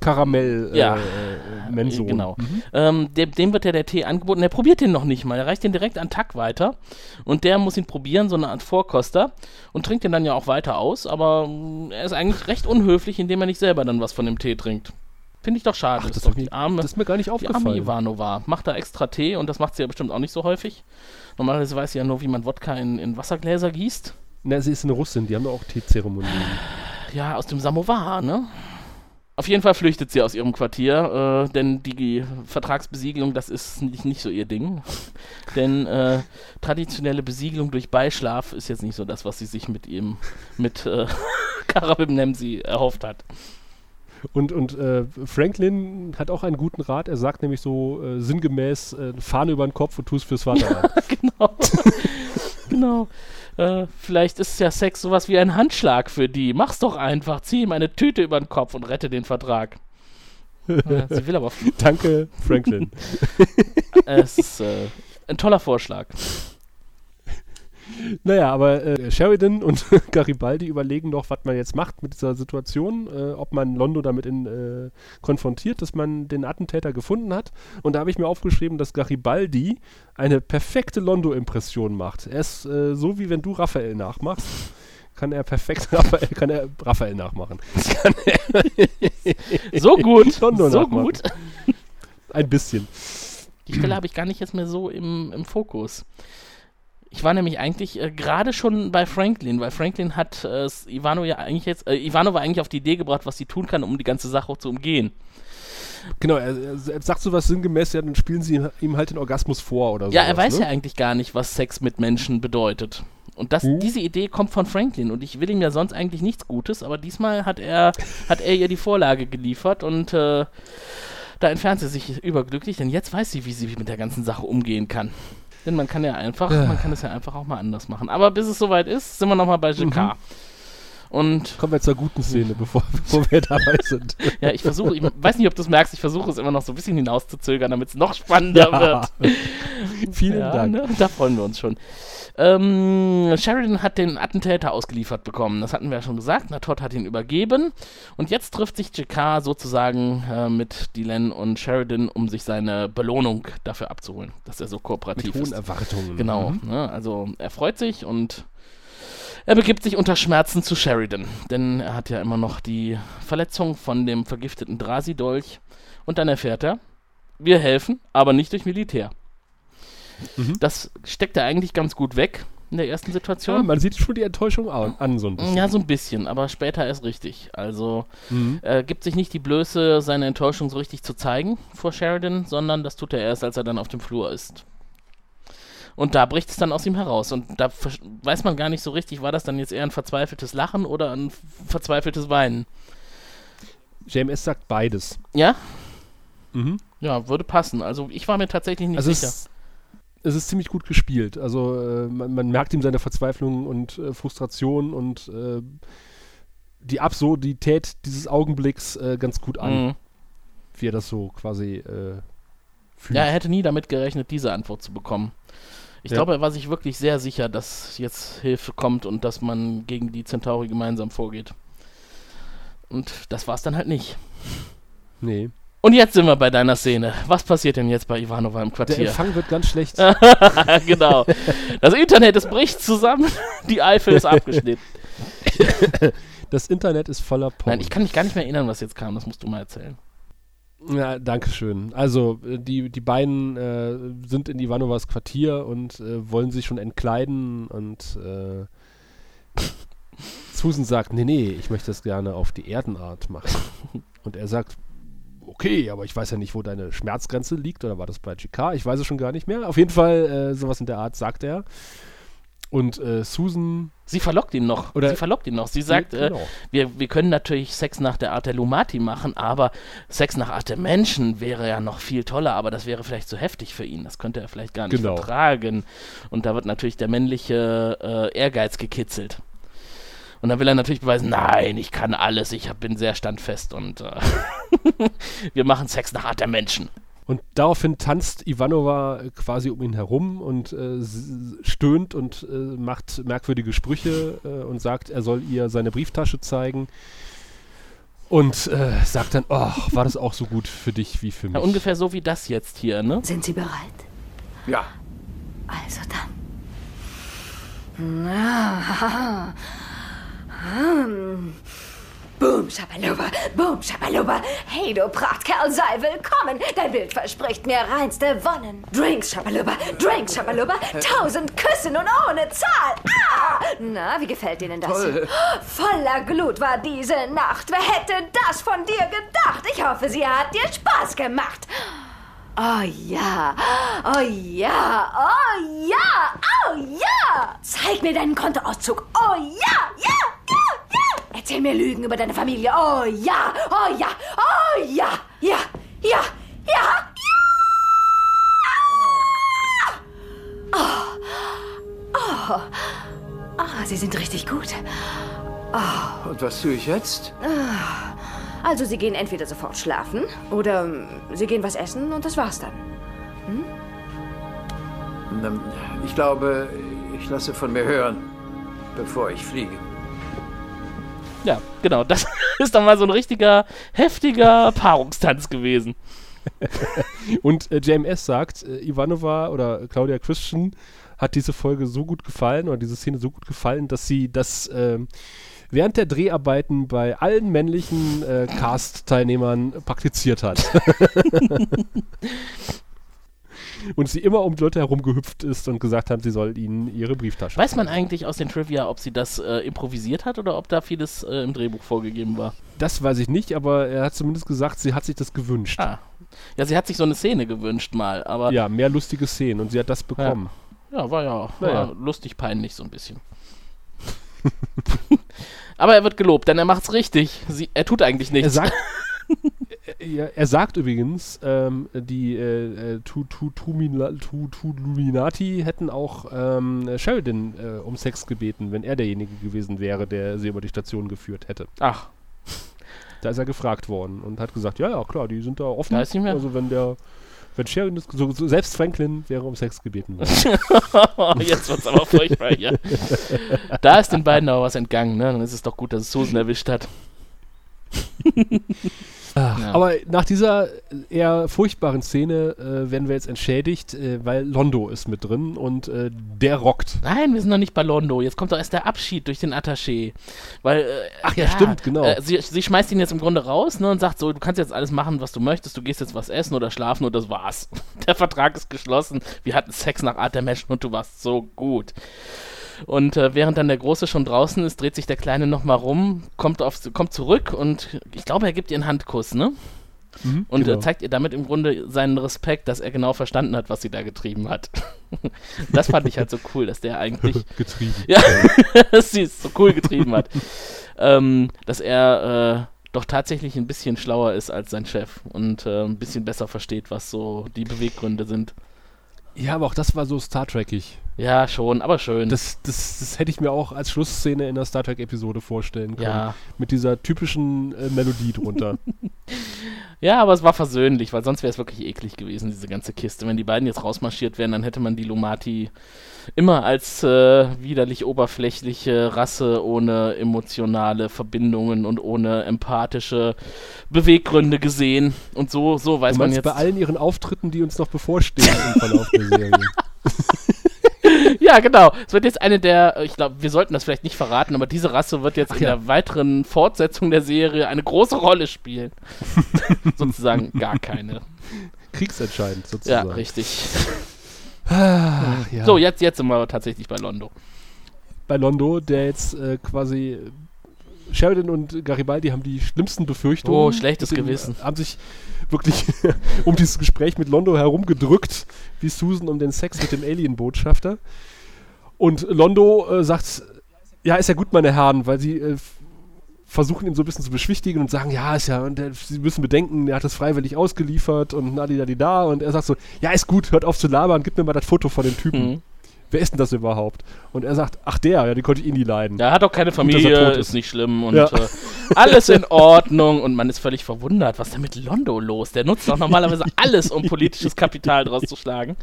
Karamell Ja. äh, äh, Menson. Genau. Mhm. Ähm, dem, dem wird ja der Tee angeboten. Er probiert den noch nicht mal. Er reicht den direkt an Tack weiter. Und der muss ihn probieren, so eine Art Vorkoster. Und trinkt den dann ja auch weiter aus. Aber mm, er ist eigentlich recht unhöflich, indem er nicht selber dann was von dem Tee trinkt. Finde ich doch schade. Ach, das ist doch die arme, Das ist mir gar nicht die arme aufgefallen. Ivanova. Macht da extra Tee und das macht sie ja bestimmt auch nicht so häufig. Normalerweise weiß sie ja nur, wie man Wodka in, in Wassergläser gießt. Na, sie ist eine Russin, die haben ja auch Teezeremonien. Ja, aus dem Samovar, ne? Auf jeden Fall flüchtet sie aus ihrem Quartier, äh, denn die Vertragsbesiegelung, das ist nicht, nicht so ihr Ding. [laughs] denn äh, traditionelle Besiegelung durch Beischlaf ist jetzt nicht so das, was sie sich mit ihm, mit äh, Karabim Nemsi erhofft hat. Und, und äh, Franklin hat auch einen guten Rat. Er sagt nämlich so äh, sinngemäß, äh, Fahne über den Kopf und tust fürs [laughs] Vaterland. genau. [laughs] genau. Äh, vielleicht ist ja Sex sowas wie ein Handschlag für die. Mach's doch einfach. Zieh ihm eine Tüte über den Kopf und rette den Vertrag. Ja, sie will aber. [laughs] Danke, Franklin. Äh, es ist äh, ein toller Vorschlag. Naja, aber äh, Sheridan und [laughs] Garibaldi überlegen noch, was man jetzt macht mit dieser Situation, äh, ob man Londo damit in, äh, konfrontiert, dass man den Attentäter gefunden hat. Und da habe ich mir aufgeschrieben, dass Garibaldi eine perfekte Londo-Impression macht. Er ist äh, so, wie wenn du Raphael nachmachst. kann er perfekt [laughs] Raphael, kann er Raphael nachmachen. Kann [laughs] So gut, nur so nachmachen. gut. Ein bisschen. Die Stelle habe ich gar nicht jetzt mehr so im, im Fokus. Ich war nämlich eigentlich äh, gerade schon bei Franklin, weil Franklin hat äh, Ivano ja eigentlich jetzt, äh, Ivano war eigentlich auf die Idee gebracht, was sie tun kann, um die ganze Sache auch zu umgehen. Genau, er, er sagt so was sinngemäß, ja, dann spielen sie ihm halt den Orgasmus vor oder so. Ja, er weiß ne? ja eigentlich gar nicht, was Sex mit Menschen bedeutet. Und das, Hm. diese Idee kommt von Franklin und ich will ihm ja sonst eigentlich nichts Gutes, aber diesmal hat er, hat er ihr die Vorlage geliefert und äh, da entfernt sie sich überglücklich, denn jetzt weiß sie, wie sie mit der ganzen Sache umgehen kann. Denn man kann ja einfach, Ja. man kann es ja einfach auch mal anders machen. Aber bis es soweit ist, sind wir nochmal bei Mhm. Und Kommen wir zur guten Szene, bevor, bevor wir dabei sind. [laughs] ja, ich versuche, ich weiß nicht, ob du es merkst, ich versuche es immer noch so ein bisschen hinauszuzögern, damit es noch spannender wird. [laughs] Vielen ja, Dank. Ne? Da freuen wir uns schon. Ähm, Sheridan hat den Attentäter ausgeliefert bekommen. Das hatten wir ja schon gesagt. Na, Todd hat ihn übergeben. Und jetzt trifft sich JK sozusagen äh, mit Dylan und Sheridan, um sich seine Belohnung dafür abzuholen, dass er so kooperativ Mit hohen ist. Erwartungen. Genau. Mhm. Ne? Also er freut sich und er begibt sich unter Schmerzen zu Sheridan, denn er hat ja immer noch die Verletzung von dem vergifteten Drasi-Dolch. Und dann erfährt er, wir helfen, aber nicht durch Militär. Mhm. Das steckt er eigentlich ganz gut weg in der ersten Ja, Situation. man sieht schon die Enttäuschung an, an so ein bisschen. Ja, so ein bisschen, aber später erst richtig. Also Mhm. er gibt sich nicht die Blöße, seine Enttäuschung so richtig zu zeigen vor Sheridan, sondern das tut er erst, als er dann auf dem Flur ist. Und da bricht es dann aus ihm heraus. Und da weiß man gar nicht so richtig, war das dann jetzt eher ein verzweifeltes Lachen oder ein verzweifeltes Weinen. JMS sagt beides. Ja? Mhm. Ja, würde passen. Also ich war mir tatsächlich nicht Also sicher. es, es ist ziemlich gut gespielt. Also äh, man, man merkt ihm seine Verzweiflung und äh, Frustration und äh, die Absurdität dieses Augenblicks äh, ganz gut an, Mhm. wie er das so quasi äh, fühlt. Ja, er hätte nie damit gerechnet, diese Antwort zu bekommen. Ich Ja. glaube, er war sich wirklich sehr sicher, dass jetzt Hilfe kommt und dass man gegen die Centauri gemeinsam vorgeht. Und das war es dann halt nicht. nee. Und jetzt sind wir bei deiner Szene. Was passiert denn jetzt bei Ivanova im Der Quartier? Empfang wird ganz schlecht. [laughs] genau. Das Internet, es bricht zusammen. [laughs] Die Eifel ist abgeschnitten. [laughs] Das Internet ist voller Porn. Nein, ich kann mich gar nicht mehr erinnern, was jetzt kam. Das musst du mal erzählen. Ja, danke schön. Also, äh, die, die beiden äh, sind in Ivanovas Quartier und äh, wollen sich schon entkleiden und äh, Susan sagt, nee, nee, ich möchte das gerne auf die Erdenart machen. Und er sagt, okay, aber ich weiß ja nicht, wo deine Schmerzgrenze liegt, oder war das bei GK? Ich weiß es schon gar nicht mehr. Auf jeden Fall, äh, sowas in der Art sagt er. Und äh, Susan, Sie verlockt ihn noch. Oder- Sie verlockt ihn noch. Sie sagt, äh, genau. wir, wir können natürlich Sex nach der Art der Lumati machen, aber Sex nach Art der Menschen wäre ja noch viel toller, aber das wäre vielleicht zu heftig für ihn. Das könnte er vielleicht gar nicht Genau. vertragen. Und da wird natürlich der männliche äh, Ehrgeiz gekitzelt. Und dann will er natürlich beweisen, nein, ich kann alles, ich hab, bin sehr standfest und äh, [laughs] wir machen Sex nach Art der Menschen. Und daraufhin tanzt Ivanova äh, quasi um ihn herum und äh, stöhnt und äh, macht merkwürdige Sprüche äh, und sagt, er soll ihr seine Brieftasche zeigen. Und äh, sagt dann, oh, war das auch so gut für dich wie für mich? Ja, ungefähr so wie das jetzt hier, ne? Sind Sie bereit? Ja, Also dann. Na, [laughs] hm. Boom, Schabaluba, boom, Schabaluba. Hey, du Prachtkerl, sei willkommen. Dein Bild verspricht mir reinste Wonnen. Drinks, Schabaluba, Drinks, Schabaluba. Tausend Küssen und ohne Zahl. Ah! Na, wie gefällt Ihnen das? Toll. Voller Glut war diese Nacht. Wer hätte das von dir gedacht? Ich hoffe, sie hat dir Spaß gemacht. Oh ja, oh ja, oh ja, oh ja! Zeig mir deinen Kontoauszug. Oh ja, ja, ja, ja! Erzähl mir Lügen über deine Familie. Oh ja, oh ja, oh ja, ja, ja, ja, ja! Oh, oh, oh, sie sind richtig gut. und was tue ich jetzt? Also, sie gehen entweder sofort schlafen oder ähm, sie gehen was essen und das war's dann. Ähm, Ich glaube, ich lasse von mir hören, bevor ich fliege. Ja, genau. Das [laughs] ist dann mal so ein richtiger, heftiger Paarungstanz gewesen. [laughs] Und äh, JMS sagt, äh, Ivanova oder Claudia Christian hat diese Folge so gut gefallen oder diese Szene so gut gefallen, dass sie das ähm, während der Dreharbeiten bei allen männlichen äh, Cast-Teilnehmern praktiziert hat. [laughs] und sie immer um Leute herum gehüpft ist und gesagt hat, sie soll ihnen ihre Brieftasche. Weiß man eigentlich aus den Trivia, ob sie das äh, improvisiert hat oder ob da vieles äh, im Drehbuch vorgegeben war? Das weiß ich nicht, aber er hat zumindest gesagt, sie hat sich das gewünscht. Ah. Ja, sie hat sich so eine Szene gewünscht mal, aber. Ja, mehr lustige Szenen und sie hat das bekommen. Ja, war ja war Naja. lustig peinlich so ein bisschen. [laughs] aber er wird gelobt, denn er macht's richtig. Sie, er tut eigentlich Er nichts. sagt, [laughs] er, er sagt übrigens, ähm, die äh, äh, Tu- Tu- Tumila- Tu- Tuluminati hätten auch ähm, Sheridan äh, um Sex gebeten, wenn er derjenige gewesen wäre, der sie über die Station geführt hätte. Ach, Da ist er gefragt worden und hat gesagt, ja, ja, klar, die sind da offen. Da ist nicht mehr- Also wenn der, wenn Sheridan, so, so selbst Franklin wäre um Sex gebeten worden. [laughs] jetzt wird's aber furchtbar hier. [laughs] Da ist den beiden aber was entgangen, ne? Dann ist es doch gut, dass es Susan erwischt hat. [laughs] Ach, Ja. Aber nach dieser eher furchtbaren Szene äh, werden wir jetzt entschädigt, äh, weil Londo ist mit drin und äh, der rockt. Nein, wir sind noch nicht bei Londo. Jetzt kommt doch erst der Abschied durch den Attaché. Weil, äh, Ach ja, stimmt, genau. Äh, sie, sie schmeißt ihn jetzt im Grunde raus ne, und sagt so, du kannst jetzt alles machen, was du möchtest. Du gehst jetzt was essen oder schlafen und das war's. [laughs] Der Vertrag ist geschlossen. Wir hatten Sex nach Art der Menschen und du warst so gut. Und äh, während dann der Große schon draußen ist, dreht sich der Kleine nochmal rum, kommt, auf, kommt zurück und ich glaube, er gibt ihr einen Handkuss, ne? Und genau. äh, zeigt ihr damit im Grunde seinen Respekt, dass er genau verstanden hat, was sie da getrieben hat. [laughs] das fand ich halt so cool, dass der eigentlich [laughs] getrieben. ja, [laughs] dass sie es so cool getrieben hat. ähm, dass er äh, doch tatsächlich ein bisschen schlauer ist als sein Chef und äh, ein bisschen besser versteht, was so die Beweggründe sind. Ja, aber auch das war so Star Trekig. Ja, schon, aber schön. Das, das, das hätte ich mir auch als Schlussszene in der Star Trek-Episode vorstellen können. ja. Mit dieser typischen äh, Melodie drunter. [laughs] ja, aber es war versöhnlich, weil sonst wäre es wirklich eklig gewesen, diese ganze Kiste. Wenn die beiden jetzt rausmarschiert wären, dann hätte man die Lumati immer als äh, widerlich oberflächliche Rasse ohne emotionale Verbindungen und ohne empathische Beweggründe gesehen. Und so, so weiß man jetzt. bei allen ihren Auftritten, die uns noch bevorstehen im Verlauf der Serie. [laughs] Ja, genau. Es wird jetzt eine der, ich glaube, wir sollten das vielleicht nicht verraten, aber diese Rasse wird jetzt Ach in ja. der weiteren Fortsetzung der Serie eine große Rolle spielen. [laughs] sozusagen gar keine. Kriegsentscheidend Ja, sozusagen. richtig. Ach, ja. So, jetzt, jetzt sind wir tatsächlich bei Londo. bei Londo, der jetzt äh, quasi Sheridan und Garibaldi haben die schlimmsten Befürchtungen. Oh, schlechtes dem, Gewissen. äh, Haben sich wirklich [laughs] um dieses Gespräch mit Londo herumgedrückt, wie Susan um den Sex mit dem Alien-Botschafter. Und Londo äh, sagt, ja, ist ja gut, meine Herren, weil sie äh, versuchen ihn so ein bisschen zu beschwichtigen und sagen, ja, ist ja, und der, sie müssen bedenken, er hat das freiwillig ausgeliefert und da und er sagt so, ja, ist gut, hört auf zu labern, gib mir mal das Foto von dem Typen. Mhm. Wer ist denn das überhaupt? Und er sagt, ach der, ja, die konnte ich eh nie leiden. Er hat auch keine Familie, ist. ist. nicht schlimm und Ja. äh, alles in Ordnung und man ist völlig verwundert, was ist denn mit Londo los? Der nutzt doch normalerweise [laughs] alles, um politisches Kapital draus zu schlagen.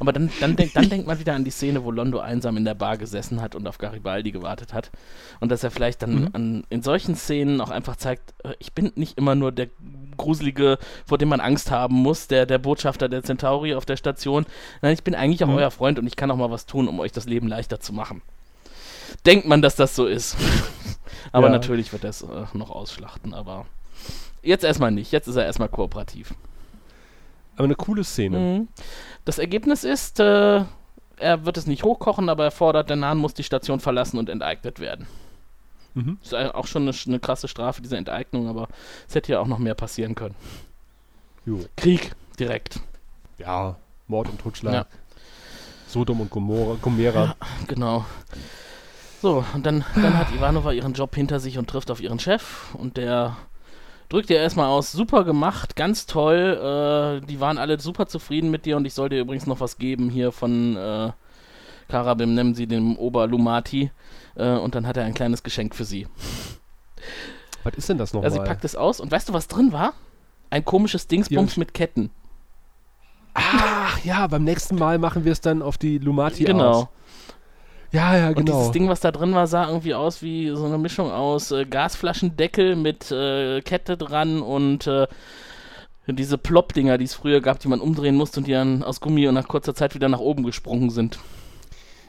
Aber dann, dann, denk, dann denkt man wieder an die Szene, wo Londo einsam in der Bar gesessen hat und auf Garibaldi gewartet hat. Und dass er vielleicht dann Mhm. an, in solchen Szenen auch einfach zeigt, äh, ich bin nicht immer nur der Gruselige, vor dem man Angst haben muss, der, der Botschafter der Centauri auf der Station. Nein, ich bin eigentlich auch Mhm. euer Freund und ich kann auch mal was tun, um euch das Leben leichter zu machen denkt man, dass das so ist. [laughs] aber Ja. natürlich wird er es äh, noch ausschlachten, aber jetzt erstmal nicht. Jetzt ist er erstmal kooperativ. Aber eine coole Szene. Mhm. Das Ergebnis ist, äh, er wird es nicht hochkochen, aber er fordert, der Nahen muss die Station verlassen und enteignet werden. Mhm. Ist auch schon eine, eine krasse Strafe, diese Enteignung, aber es hätte ja auch noch mehr passieren können. Jo. Krieg, direkt. Ja, Mord und Totschlag. Ja. Sodom und Gomorra, Gomera. Genau. So, und dann, dann hat Ivanova ihren Job hinter sich und trifft auf ihren Chef und der drückt ihr erstmal aus, super gemacht, ganz toll, äh, die waren alle super zufrieden mit dir und ich soll dir übrigens noch was geben hier von äh, Karabim Nemsi, dem Oberlumati äh, und dann hat er ein kleines Geschenk für sie. Was ist denn das nochmal? Also sie packt es aus und weißt du, was drin war? Ein komisches Dingsbums Ja. mit Ketten. Ach ja, beim nächsten Mal machen wir es dann auf die Lumati genau. aus. Ja, ja, Und genau. dieses Ding, was da drin war, sah irgendwie aus wie so eine Mischung aus äh, Gasflaschendeckel mit äh, Kette dran und äh, diese Plop-Dinger, die es früher gab, die man umdrehen musste und die dann aus Gummi und nach kurzer Zeit wieder nach oben gesprungen sind.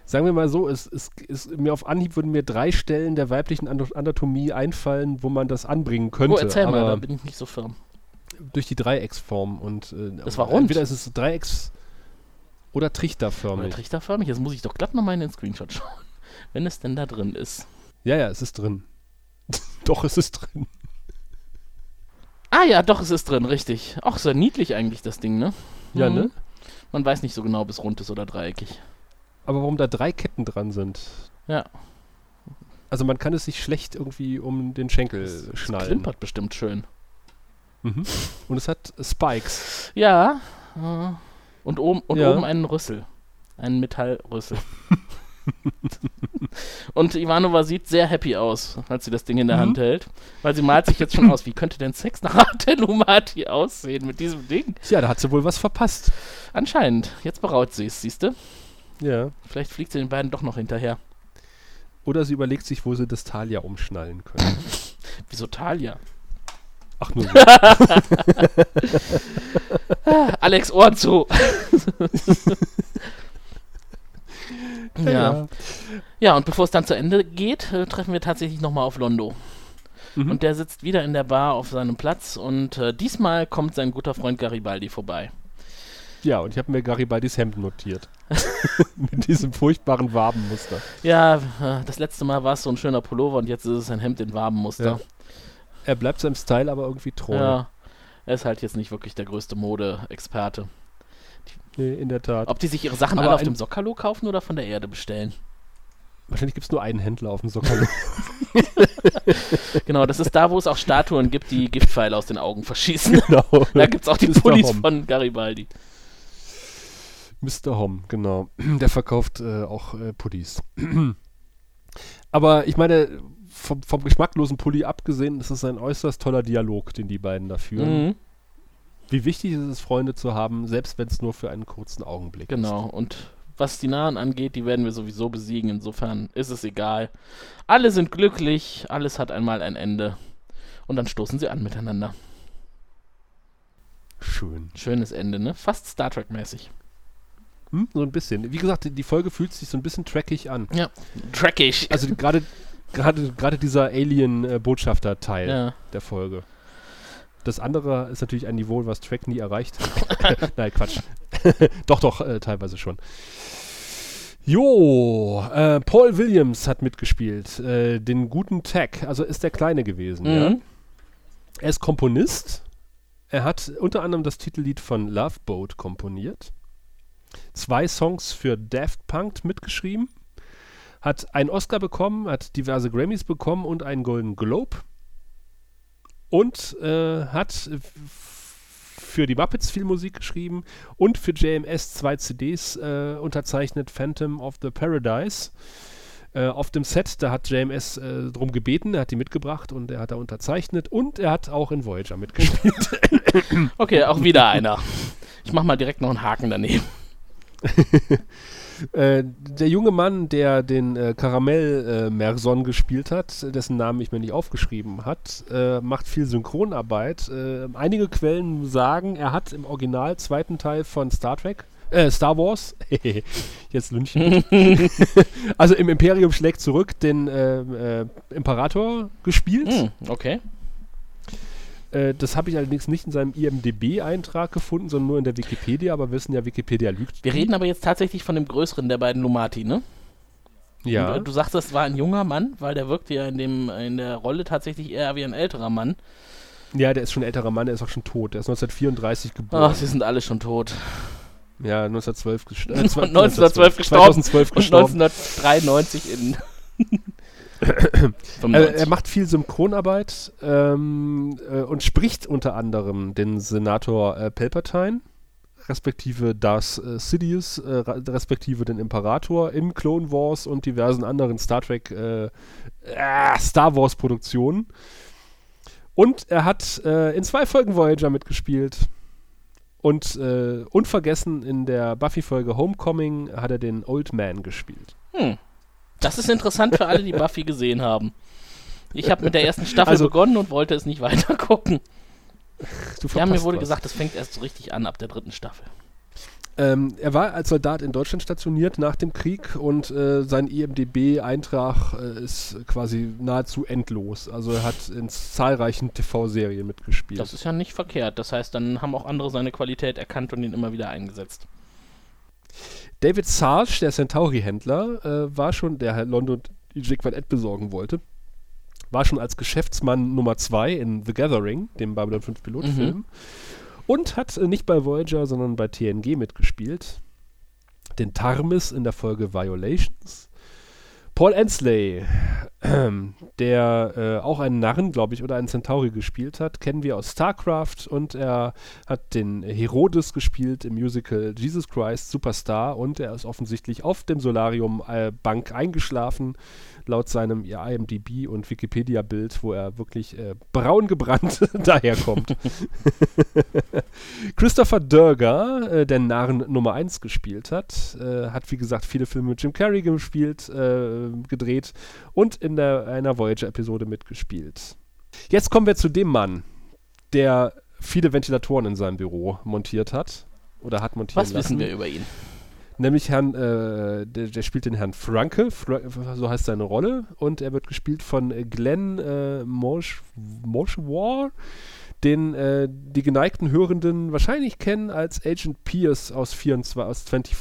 Sagen wir mal so, es, es, es, mir auf Anhieb würden mir drei Stellen der weiblichen Anato- Anatomie einfallen, wo man das anbringen könnte. Oh, erzähl mal, da bin ich nicht so firm. durch die Dreiecksform und äh, Das war rund. Entweder ist es Dreiecks- oder Oder Trichterförmig. trichterförmig? Jetzt muss ich doch glatt nochmal in den Screenshot schauen. [laughs] Wenn es denn da drin ist. Ja, ja, es ist drin. [laughs] Doch, es ist drin. Ah ja, doch, es ist drin, richtig. Auch sehr niedlich eigentlich, das Ding, ne? Ja, Mhm. ne? Man weiß nicht so genau, ob es rund ist oder dreieckig. Aber warum da drei Ketten dran sind? Ja. Also man kann es sich schlecht irgendwie um den Schenkel Es schnallen. klimpert bestimmt schön. Mhm. Und es hat Spikes. Ja. äh, Und oben, und Ja. oben einen Rüssel. Einen Metallrüssel. [laughs] und Ivanova sieht sehr happy aus, als sie das Ding in der Mhm. Hand hält. Weil sie malt sich jetzt schon aus, wie könnte denn Sex nach Atelumati aussehen mit diesem Ding? Ja, da hat sie wohl was verpasst. Anscheinend. Jetzt beraut sie es, siehst du? Ja. Vielleicht fliegt sie den beiden doch noch hinterher. Oder sie überlegt sich, wo sie das Talia umschnallen können. [laughs] Wieso Talia? Ach nur. [laughs] Alex, Ohren zu! [laughs] ja. Ja, und bevor es dann zu Ende geht, äh, treffen wir tatsächlich nochmal auf Londo. Mhm. Und der sitzt wieder in der Bar auf seinem Platz und äh, diesmal kommt sein guter Freund Garibaldi vorbei. Ja, und ich habe mir Garibaldis Hemd notiert. [laughs] Mit diesem furchtbaren Wabenmuster. Ja, äh, das letzte Mal war es so ein schöner Pullover und jetzt ist es ein Hemd in Wabenmuster. Ja. Er bleibt seinem Style aber irgendwie treu. Ja. Er ist halt jetzt nicht wirklich der größte Mode-Experte. Nee, in der Tat. Ob die sich ihre Sachen Aber alle auf dem Sokalo kaufen oder von der Erde bestellen? Wahrscheinlich gibt es nur einen Händler auf dem Sockel. [laughs] [laughs] Genau, das ist da, wo es auch Statuen gibt, die Giftpfeile aus den Augen verschießen. genau. Da gibt es auch die. Pullis von Garibaldi. Mr. Hom, genau. [clears throat] Der verkauft äh, auch äh, Pullis. [clears throat] Aber ich meine, vom, vom geschmacklosen Pulli abgesehen, ist es ein äußerst toller Dialog, den die beiden da führen. Mhm, Wie wichtig ist es, Freunde zu haben, selbst wenn es nur für einen kurzen Augenblick genau. Und was die Nahen angeht, die werden wir sowieso besiegen. Insofern ist es egal. Alle sind glücklich, alles hat einmal ein Ende. Und dann stoßen sie an miteinander. ist. Schön. Schönes Ende, ne? Fast Star Trek-mäßig. Hm? So ein bisschen. Wie gesagt, die- Folge fühlt sich so ein bisschen trackig an. Ja. Trackig. Also gerade gerade gerade dieser Alien-Botschafter-Teil ja. der Folge. Das andere ist natürlich ein Niveau, was Track nie erreicht. [laughs] Nein, Quatsch. [laughs] doch, doch, äh, teilweise schon. Jo, äh, Paul Williams hat mitgespielt. Äh, den guten Tag, also ist der Kleine gewesen. Ja? Mhm. Er ist Komponist. Er hat unter anderem das Titellied von Love Boat komponiert. Zwei Songs für Daft Punk mitgeschrieben. Hat einen Oscar bekommen, hat diverse Grammys bekommen und einen Golden Globe. Und äh, hat für die Muppets viel Musik geschrieben und für JMS zwei CDs äh, unterzeichnet, Phantom of the Paradise. Äh, auf dem Set, da hat JMS äh, drum gebeten, er hat die mitgebracht und er hat da unterzeichnet und er hat auch in Voyager mitgespielt. [laughs] Okay, auch wieder einer. Ich mach mal direkt noch einen Haken daneben. [laughs] äh, der junge Mann, der den äh, Karamell äh, Merson gespielt hat, dessen Namen ich mir nicht aufgeschrieben hat, äh, macht viel Synchronarbeit. Äh, einige Quellen sagen, er hat im Original zweiten Teil von Star Trek, äh, Star Wars, [laughs] jetzt Lünchen, [laughs] also im Imperium schlägt zurück den äh, Imperator gespielt. Hm, okay. Äh, das habe ich allerdings nicht in seinem IMDB-Eintrag gefunden, sondern nur in der Wikipedia, aber wir wissen ja, Wikipedia lügt. Wir reden aber jetzt tatsächlich von dem größeren der beiden Lumati, ne? ja. Du, du sagst, das war ein junger Mann, weil der wirkte ja in, dem, in der Rolle tatsächlich eher wie ein älterer Mann. Ja, der ist schon ein älterer Mann, der ist auch schon tot. Der ist 1934 geboren. Ach, sie sind alle schon tot. ja, 1912 [laughs] gestorben. 1912 gestorben 2012 Und gestorben. 1993 in. [coughs] Äh, 95. er macht viel Synchronarbeit ähm, äh, und spricht unter anderem den Senator äh, Palpatine, respektive Darth äh, Sidious, äh, respektive den Imperator in Clone Wars und diversen anderen Star Trek, äh, äh, Star Wars Produktionen. Und er hat äh, in zwei Folgen Voyager mitgespielt. Und äh, unvergessen in der Buffy-Folge Homecoming hat er den Old Man gespielt. Hm. Das ist interessant für alle, die Buffy gesehen haben. Ich habe mit der ersten Staffel Also- begonnen und wollte es nicht weiter gucken. Ja, mir wurde was. gesagt, es fängt erst so richtig an ab der dritten Staffel. Ähm, er war als Soldat in Deutschland stationiert nach dem Krieg und äh, sein IMDB-Eintrag äh, ist quasi nahezu endlos. Also er hat in zahlreichen TV-Serien mitgespielt. Das ist ja nicht verkehrt. Das heißt, dann haben auch andere seine Qualität erkannt und ihn immer wieder eingesetzt. David Sarge, der Centauri-Händler, äh, war schon, der Herr London Van Ed besorgen wollte, war schon als Geschäftsmann Nummer 2 in The Gathering, dem Babylon 5 Pilotfilm. Mhm. Und hat äh, nicht bei Voyager, sondern bei TNG mitgespielt. Den Tarmis in der Folge Violations. Paul Ensley, [clears throat] der äh, auch einen Narren, glaube ich, oder einen Centauri gespielt hat, kennen wir aus StarCraft und er hat den Herodes gespielt im Musical Jesus Christ Superstar und er ist offensichtlich auf dem Solarium äh, Bank eingeschlafen, laut seinem IMDb und Wikipedia-Bild, wo er wirklich äh, braun gebrannt [laughs] daherkommt. [laughs] Christopher Durger, äh, der Narren Nummer 1 gespielt hat, äh, hat wie gesagt viele Filme mit Jim Carrey gespielt, äh, gedreht und in der, einer Voyager-Episode mitgespielt. Jetzt kommen wir zu dem Mann, der viele Ventilatoren in seinem Büro montiert hat oder hat montiert Was lassen. wissen wir über ihn? Nämlich Herrn, äh, der, der spielt den Herrn Franke, Fra so heißt seine Rolle, und er wird gespielt von Glenn äh, Moshwar, den äh, die geneigten Hörenden wahrscheinlich kennen als Agent Pierce aus, 24, aus 24.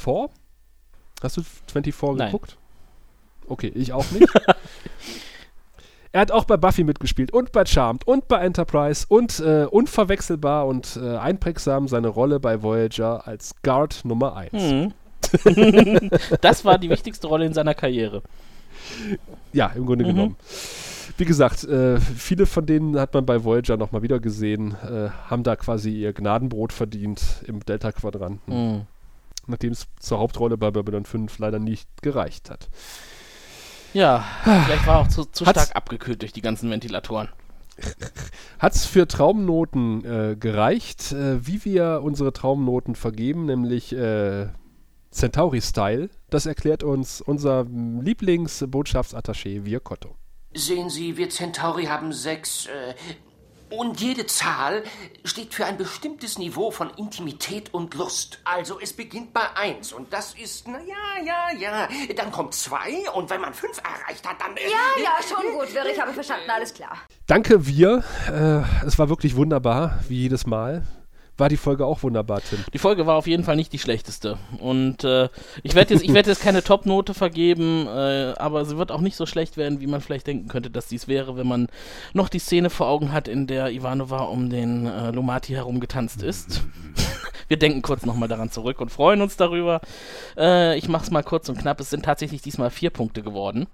Hast du 24 Nein. geguckt? Okay, ich auch nicht. [laughs] Er hat auch bei Buffy mitgespielt und bei Charmed und bei Enterprise und äh, unverwechselbar und äh, einprägsam seine Rolle bei Voyager als Guard Nummer 1. Mhm. [laughs] das war die wichtigste Rolle in seiner Karriere. Ja, im Grunde Mhm. genommen. Wie gesagt, äh, viele von denen hat man bei Voyager nochmal wieder gesehen, äh, haben da quasi ihr Gnadenbrot verdient im Delta-Quadranten, Mhm. nachdem es zur Hauptrolle bei Babylon 5 leider nicht gereicht hat. Ja, [sighs] vielleicht war er auch zu, zu stark abgekühlt durch die ganzen Ventilatoren. [laughs] Hat es für Traumnoten äh, gereicht, äh, wie wir unsere Traumnoten vergeben, nämlich äh, Centauri-Style? Das erklärt uns unser Lieblingsbotschaftsattaché Virkotto. Sehen Sie, wir Centauri haben sechs. Äh, und jede Zahl steht für ein bestimmtes Niveau von Intimität und Lust. Also es beginnt bei eins und das ist, na ja, ja, ja. Dann kommt zwei und wenn man fünf erreicht hat, dann. Äh, Ja, ja, schon gut, Wirr, ich habe verstanden, alles klar. Danke, wir. Äh, es war wirklich wunderbar, wie jedes Mal. War die Folge auch wunderbar, Tim? Die Folge war auf jeden Fall nicht die schlechteste. Und äh, ich werde jetzt, werd jetzt keine Top-Note vergeben, äh, aber sie wird auch nicht so schlecht werden, wie man vielleicht denken könnte, dass dies wäre, wenn man noch die Szene vor Augen hat, in der Ivanova um den äh, Lomati herumgetanzt ist. [laughs] Wir denken kurz nochmal daran zurück und freuen uns darüber. Äh, ich mache es mal kurz und knapp. Es sind tatsächlich diesmal vier Punkte geworden.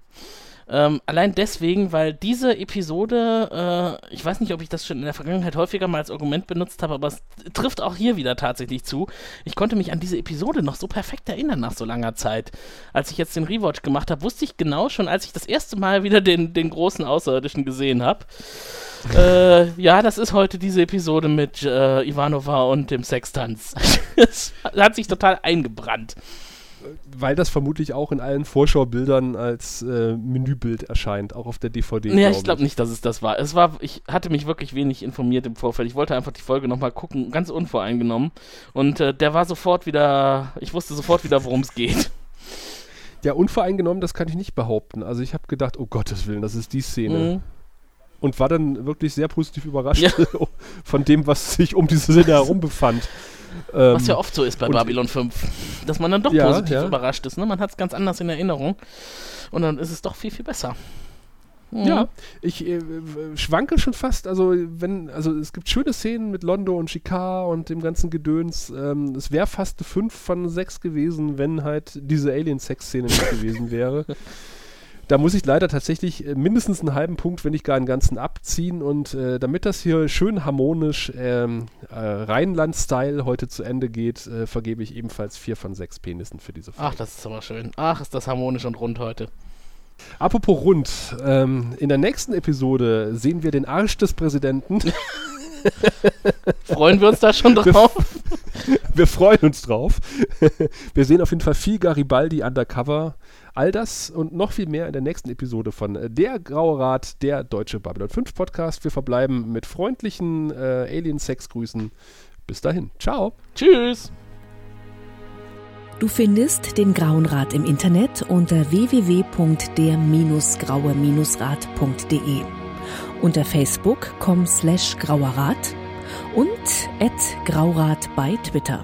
Ähm, allein deswegen, weil diese Episode, äh, ich weiß nicht, ob ich das schon in der Vergangenheit häufiger mal als Argument benutzt habe, aber es trifft auch hier wieder tatsächlich zu. Ich konnte mich an diese Episode noch so perfekt erinnern nach so langer Zeit. Als ich jetzt den Rewatch gemacht habe, wusste ich genau schon, als ich das erste Mal wieder den, den großen Außerirdischen gesehen habe. äh, ja, das ist heute diese Episode mit äh, Ivanova und dem Sextanz. [laughs] Es hat sich total eingebrannt. Weil das vermutlich auch in allen Vorschaubildern als äh, Menübild erscheint, auch auf der DVD. Ja, glaub ich glaube nicht, dass es das war. Es war, ich hatte mich wirklich wenig informiert im Vorfeld. Ich wollte einfach die Folge nochmal gucken, ganz unvoreingenommen. Und äh, der war sofort wieder, ich wusste sofort wieder, worum es geht. [laughs] Ja, unvoreingenommen, das kann ich nicht behaupten. Also ich habe gedacht, oh Gottes Willen, das ist die Szene. Mhm. Und war dann wirklich sehr positiv überrascht Ja. [laughs] von dem, was sich um diese Szene [laughs] herum befand. Ähm, Was ja oft so ist bei Babylon 5. Dass man dann doch Ja, positiv ja. überrascht ist. Ne? Man hat es ganz anders in Erinnerung. Und dann ist es doch viel, viel besser. Mhm. Ja, ich äh, schwanke schon fast. Also, wenn, also es gibt schöne Szenen mit Londo und Shikar und dem ganzen Gedöns. Ähm, es wäre fast eine 5 von 6 gewesen, wenn halt diese Alien-Sex-Szene nicht gewesen wäre. [laughs] Da muss ich leider tatsächlich äh, mindestens einen halben Punkt, wenn nicht gar einen ganzen abziehen. Und äh, damit das hier schön harmonisch ähm, äh, Rheinland-Style heute zu Ende geht, äh, vergebe ich ebenfalls 4 von 6 Penissen für diese Folge. Ach, das ist aber schön. Ach, ist das harmonisch und rund heute. Apropos rund, ähm, in der nächsten Episode sehen wir den Arsch des Präsidenten. [laughs] Freuen wir uns da schon drauf? [laughs] wir freuen uns drauf. wir sehen auf jeden Fall viel Garibaldi undercover. All das und noch viel mehr in der nächsten Episode von äh, Der Graue Rat, der deutsche Babylon 5 Podcast. Wir verbleiben mit freundlichen äh, Alien-Sex-Grüßen. Bis dahin. Ciao. Tschüss. Du findest den Grauen Rat im Internet unter www.der-graue-rat.de, unter facebook.com slash grauerrat und at graurat bei Twitter.